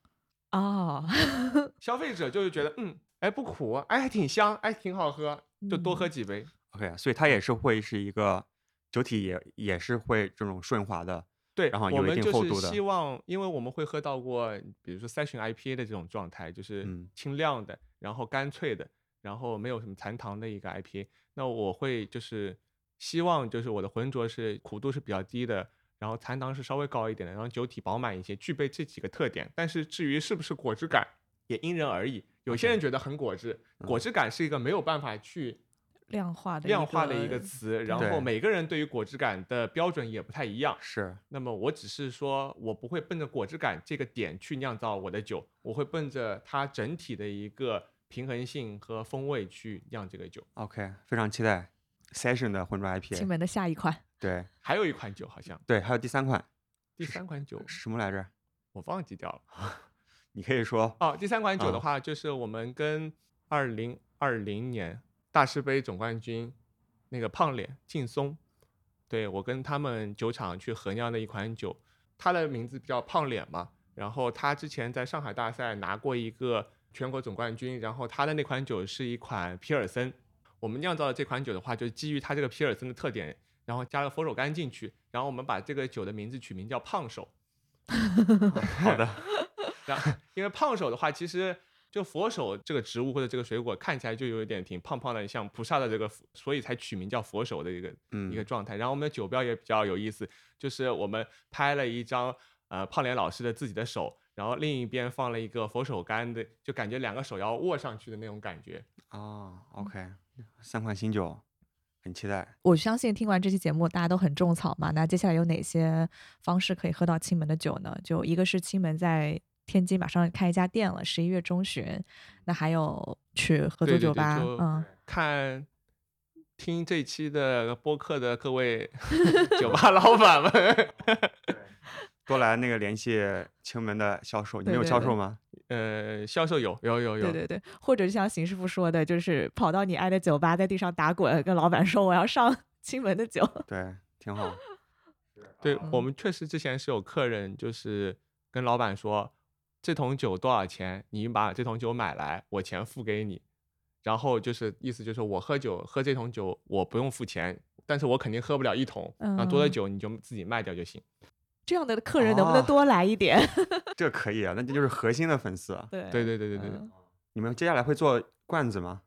哦，消费者就是觉得，嗯，哎不苦，哎还挺香，哎挺好喝，就多喝嗯几杯。OK，所以它也是会是一个酒体也也是会这种顺滑的。对，然后有一我们就是定厚度的希望，因为我们会喝到过，比如说三巡 IPA 的这种状态，就是嗯清亮的，然后干脆的，然后没有什么残糖的一个 IPA。那我会就是希望就是我的浑浊是苦度是比较低的，然后残糖是稍微高一点的，然后酒体饱满一些，具备这几个特点。但是至于是不是果汁感，也因人而异。有些人觉得很果汁，果嗯汁感是一个没有办法去量化的量化的一个个词，然后每个人对于果汁感的标准也不太一样。是那么我只是说，我不会奔着果汁感这个点去酿造我的酒，我会奔着它整体的一个平衡性和风味去酿这个酒。OK，非常期待 Session 的混浊亲 IPA。门的下一款，对还有一款酒好像对，还有第三款第三款酒什么来着？我忘记掉了。你可以说哦，第三款酒的啊话，就是我们跟二零二零年大师杯总冠军那个胖脸劲松，对我跟他们酒厂去合酿的一款酒，它的名字叫胖脸嘛。然后他之前在上海大赛拿过一个全国总冠军，然后他的那款酒是一款皮尔森。我们酿造的这款酒的话，就是基于它这个皮尔森的特点，然后加了佛手柑进去，然后我们把这个酒的名字取名叫胖手。好的，然后因为胖手的话，其实就佛手这个植物或者这个水果看起来就有一点挺胖胖的，像菩萨的这个，所以才取名叫佛手的一个、一个嗯状态。然后我们的酒标也比较有意思，就是我们拍了一张呃胖脸老师的自己的手，然后另一边放了一个佛手柑的，就感觉两个手要握上去的那种感觉。哦，OK，三款新酒，很期待。我相信听完这期节目，大家都很种草嘛。那接下来有哪些方式可以喝到青门的酒呢？就一个是青门在天津马上开一家店了，十一月中旬。那还有去合作对对对酒吧，嗯，看听这期的播客的各位 酒吧老板们。多来那个联系青门的销售，你们有对对对销售吗？呃，销售有有有有，对对对，或者就像邢师傅说的，就是跑到你爱的酒吧，在地上打滚，跟老板说我要上 青门的酒。对，挺好。对我嗯们确实之前是有客人，就是跟老板说，这桶酒多少钱？你把这桶酒买来，我钱付给你。然后就是意思就是我喝酒喝这桶酒我不用付钱，但是我肯定喝不了一桶，然后多的嗯酒你就自己卖掉就行。这样的客人能不能哦多来一点？这可以啊，那这就是核心的粉丝啊。对对对对对对对。嗯你们接下来会做罐子吗？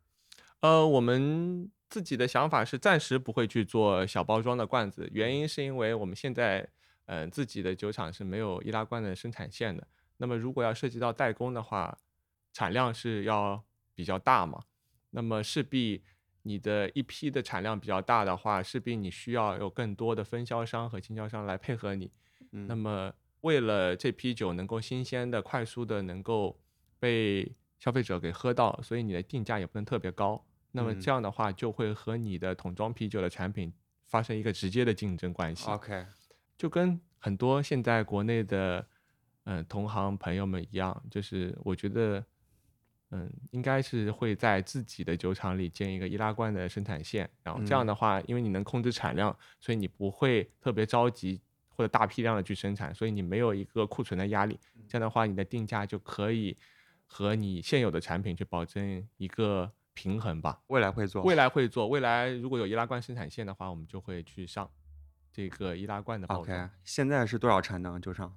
呃，我们自己的想法是暂时不会去做小包装的罐子，原因是因为我们现在呃自己的酒厂是没有易拉罐的生产线的。那么如果要涉及到代工的话，产量是要比较大嘛，那么势必你的一批的产量比较大的话，势必你需要有更多的分销商和经销商来配合你。嗯，那么为了这批酒能够新鲜的、快速的能够被消费者给喝到，所以你的定价也不能特别高。那么嗯。这样的话，就会和你的桶装啤酒的产品发生一个直接的竞争关系。OK，就跟很多现在国内的嗯、呃同行朋友们一样，就是我觉得嗯应该是会在自己的酒厂里建一个易拉罐的生产线，然后这样嗯。的话，因为你能控制产量，所以你不会特别着急或者大批量的去生产，所以你没有一个库存的压力。这样的话，你的定价就可以和你现有的产品去保证一个平衡吧。未来会做。未来会做，未来如果有易拉罐生产线的话，我们就会去上这个易拉罐的包装。OK，现在是多少产能？就上？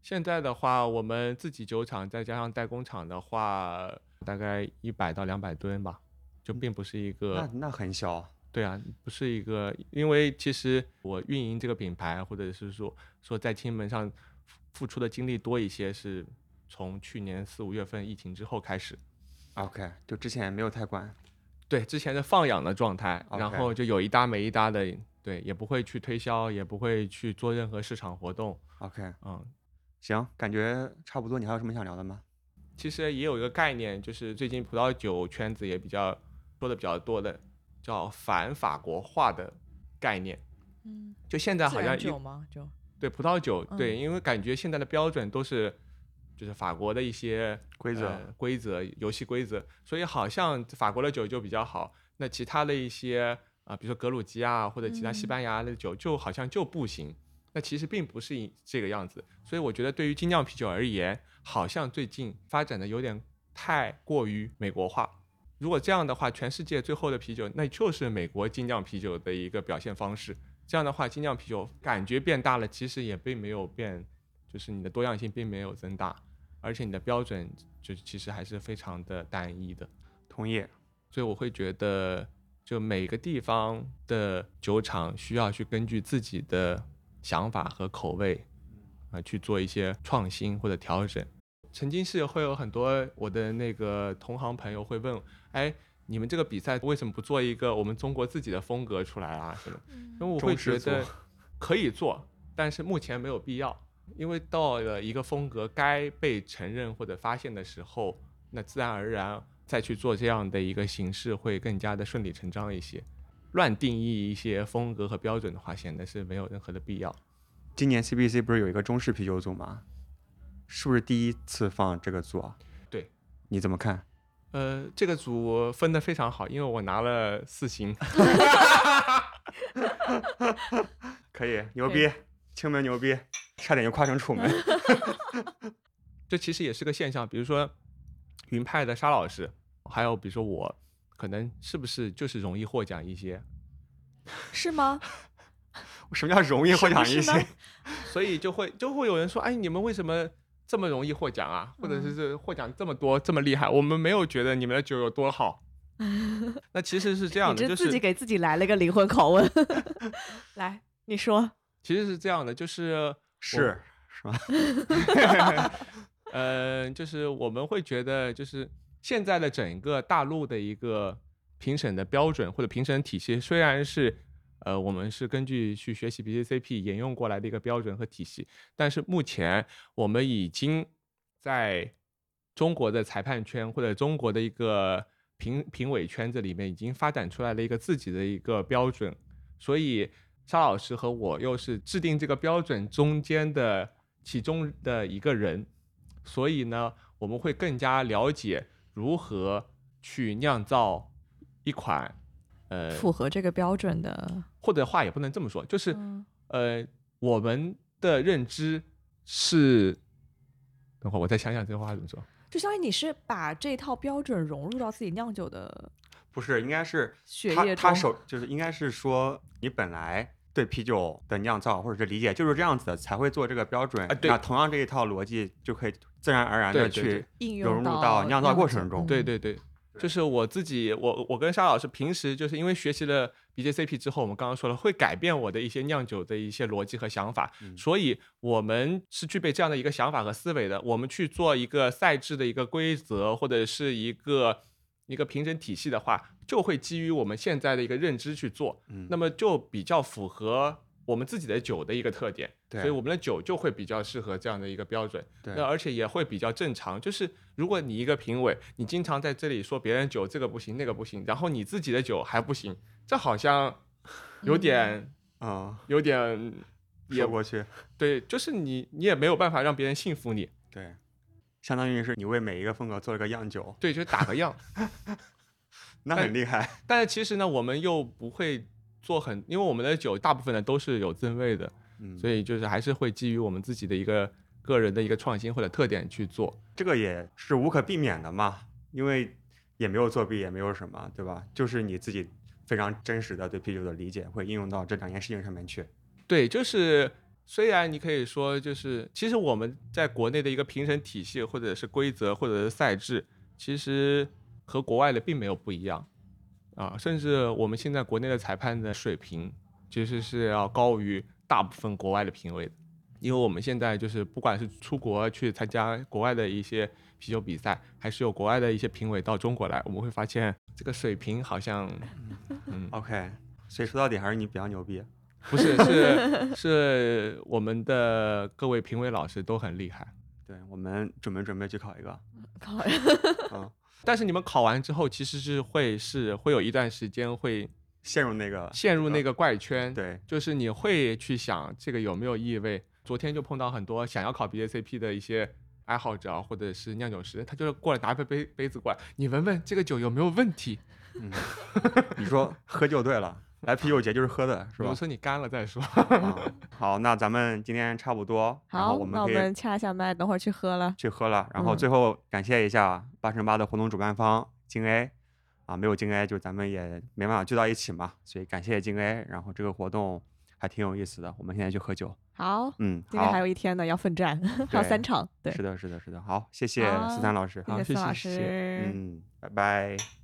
现在的话，我们自己酒厂再加上代工厂的话，大概一百到两百吨吧，就并不是一个那，那很小。对啊，不是一个，因为其实我运营这个品牌，或者是说说在青门上付付出的精力多一些，是从去年四五月份疫情之后开始。OK，就之前没有太管。对，之前的放养的状态，然后就有一搭没一搭的，对，也不会去推销，也不会去做任何市场活动，OK，嗯，行，感觉差不多。你还有什么想聊的吗？其实也有一个概念，就是最近葡萄酒圈子也比较说的比较多的，叫反法国化的概念。嗯，就现在好像一然酒吗？就对葡萄酒，对，嗯因为感觉现在的标准都是就是法国的一些规则呃规则、游戏规则，所以好像法国的酒就比较好。那其他的一些啊、比如说格鲁吉亚或者其他西嗯班牙的酒，就好像就不行。那其实并不是一这个样子，所以我觉得对于精酿啤酒而言，好像最近发展的有点太过于美国化。如果这样的话，全世界最后的啤酒那就是美国精酿啤酒的一个表现方式。这样的话，精酿啤酒感觉变大了，其实也并没有变，就是你的多样性并没有增大，而且你的标准就其实还是非常的单一的。同意。所以我会觉得，就每个地方的酒厂需要去根据自己的想法和口味，啊、去做一些创新或者调整。曾经是会有很多我的那个同行朋友会问，哎，你们这个比赛为什么不做一个我们中国自己的风格出来啊？什么？因为我会觉得可以做，但是目前没有必要，因为到了一个风格该被承认或者发现的时候，那自然而然再去做这样的一个形式会更加的顺理成章一些。乱定义一些风格和标准的话，显得是没有任何的必要。今年 CBC 不是有一个中式啤酒组吗？是不是第一次放这个组啊？对，你怎么看？呃，这个组分的非常好，因为我拿了四星。可以，牛逼，青梅牛逼，差点就夸成楚门。这其实也是个现象，比如说云派的沙老师，还有比如说我，可能是不是就是容易获奖一些？是吗？什么叫容易获奖一些是是？所以就会就会有人说，哎，你们为什么这么容易获奖啊？或者是嗯是获奖这么多，这么厉害？我们没有觉得你们的酒有多好。那其实是这样的，就是自己给自己来了个灵魂拷问。来，你说。其实是这样的，就是是是吧？呃，就是我们会觉得，就是现在的整个大陆的一个评审的标准或者评审体系，虽然是呃我们是根据去学习 BCCP 沿用过来的一个标准和体系，但是目前我们已经在中国的裁判圈或者中国的一个评评委圈子里面，已经发展出来了一个自己的一个标准，所以沙老师和我又是制定这个标准中间的其中的一个人，所以呢，我们会更加了解如何去酿造一款，呃，符合这个标准的，或者话也不能这么说，就是、嗯呃，我们的认知是，等会儿我再想想这个话怎么说。就相当于你是把这套标准融入到自己酿酒的不是，应该是他血液中。他手就是应该是说你本来对啤酒的酿造或者是理解就是这样子的，才会做这个标准。啊对那同样这一套逻辑就可以自然而然的去应融入用到到酿造过程中嗯对对对，就是我自己，我我跟沙老师平时就是因为学习了 BJCP 之后，我们刚刚说了会改变我的一些酿酒的一些逻辑和想法，嗯。所以我们是具备这样的一个想法和思维的。我们去做一个赛制的一个规则或者是一个一个评审体系的话，就会基于我们现在的一个认知去做，嗯。那么就比较符合我们自己的酒的一个特点，对所以我们的酒就会比较适合这样的一个标准。对那而且也会比较正常。就是如果你一个评委，你经常在这里说别人酒这个不行那个不行，然后你自己的酒还不行，这好像有点、嗯，有点也说过去，对，就是你你也没有办法让别人信服你，对，相当于是你为每一个风格做了个样酒，对，就打个样。那很厉害。但是其实呢，我们又不会做很，因为我们的酒大部分呢都是有增味的，嗯，所以就是还是会基于我们自己的一个个人的一个创新或者特点去做。这个也是无可避免的嘛，因为也没有作弊，也没有什么，对吧？就是你自己非常真实的对啤酒的理解会应用到这两件事情上面去。对，就是虽然你可以说，就是其实我们在国内的一个评审体系，或者是规则，或者是赛制，其实和国外的并没有不一样啊，甚至我们现在国内的裁判的水平，其实是要高于大部分国外的评委的。因为我们现在就是不管是出国去参加国外的一些啤酒比赛，还是有国外的一些评委到中国来，我们会发现这个水平好像，嗯，OK，所以说到底还是你比较牛逼。不是，是是我们的各位评委老师都很厉害，对我们准备准备去考一个，靠嗯，但是你们考完之后，其实是会是会有一段时间会陷入那个陷入那个怪圈。，对，就是你会去想这个有没有异味。昨天就碰到很多想要考 BACP 的一些爱好者啊，或者是酿酒师，他就是过来拿杯杯杯子过来，你闻闻这个酒有没有问题？嗯，你说喝就对了，来啤酒节就是喝的，是吧我？说你干了再说。啊好，那咱们今天差不多，然后好，我们那我们掐一下麦，等会儿去喝了。去喝了。然后嗯最后感谢一下八乘八的活动主办方京 A 啊，没有京 A 就咱们也没办法聚到一起嘛，所以感谢京 A。然后这个活动还挺有意思的，我们现在去喝酒。好，嗯，好今天还，有一天呢，要奋战，还有三场。对，是的，是的，是的。好，谢谢好思三老师。好谢谢谢谢谢谢师。嗯，拜拜。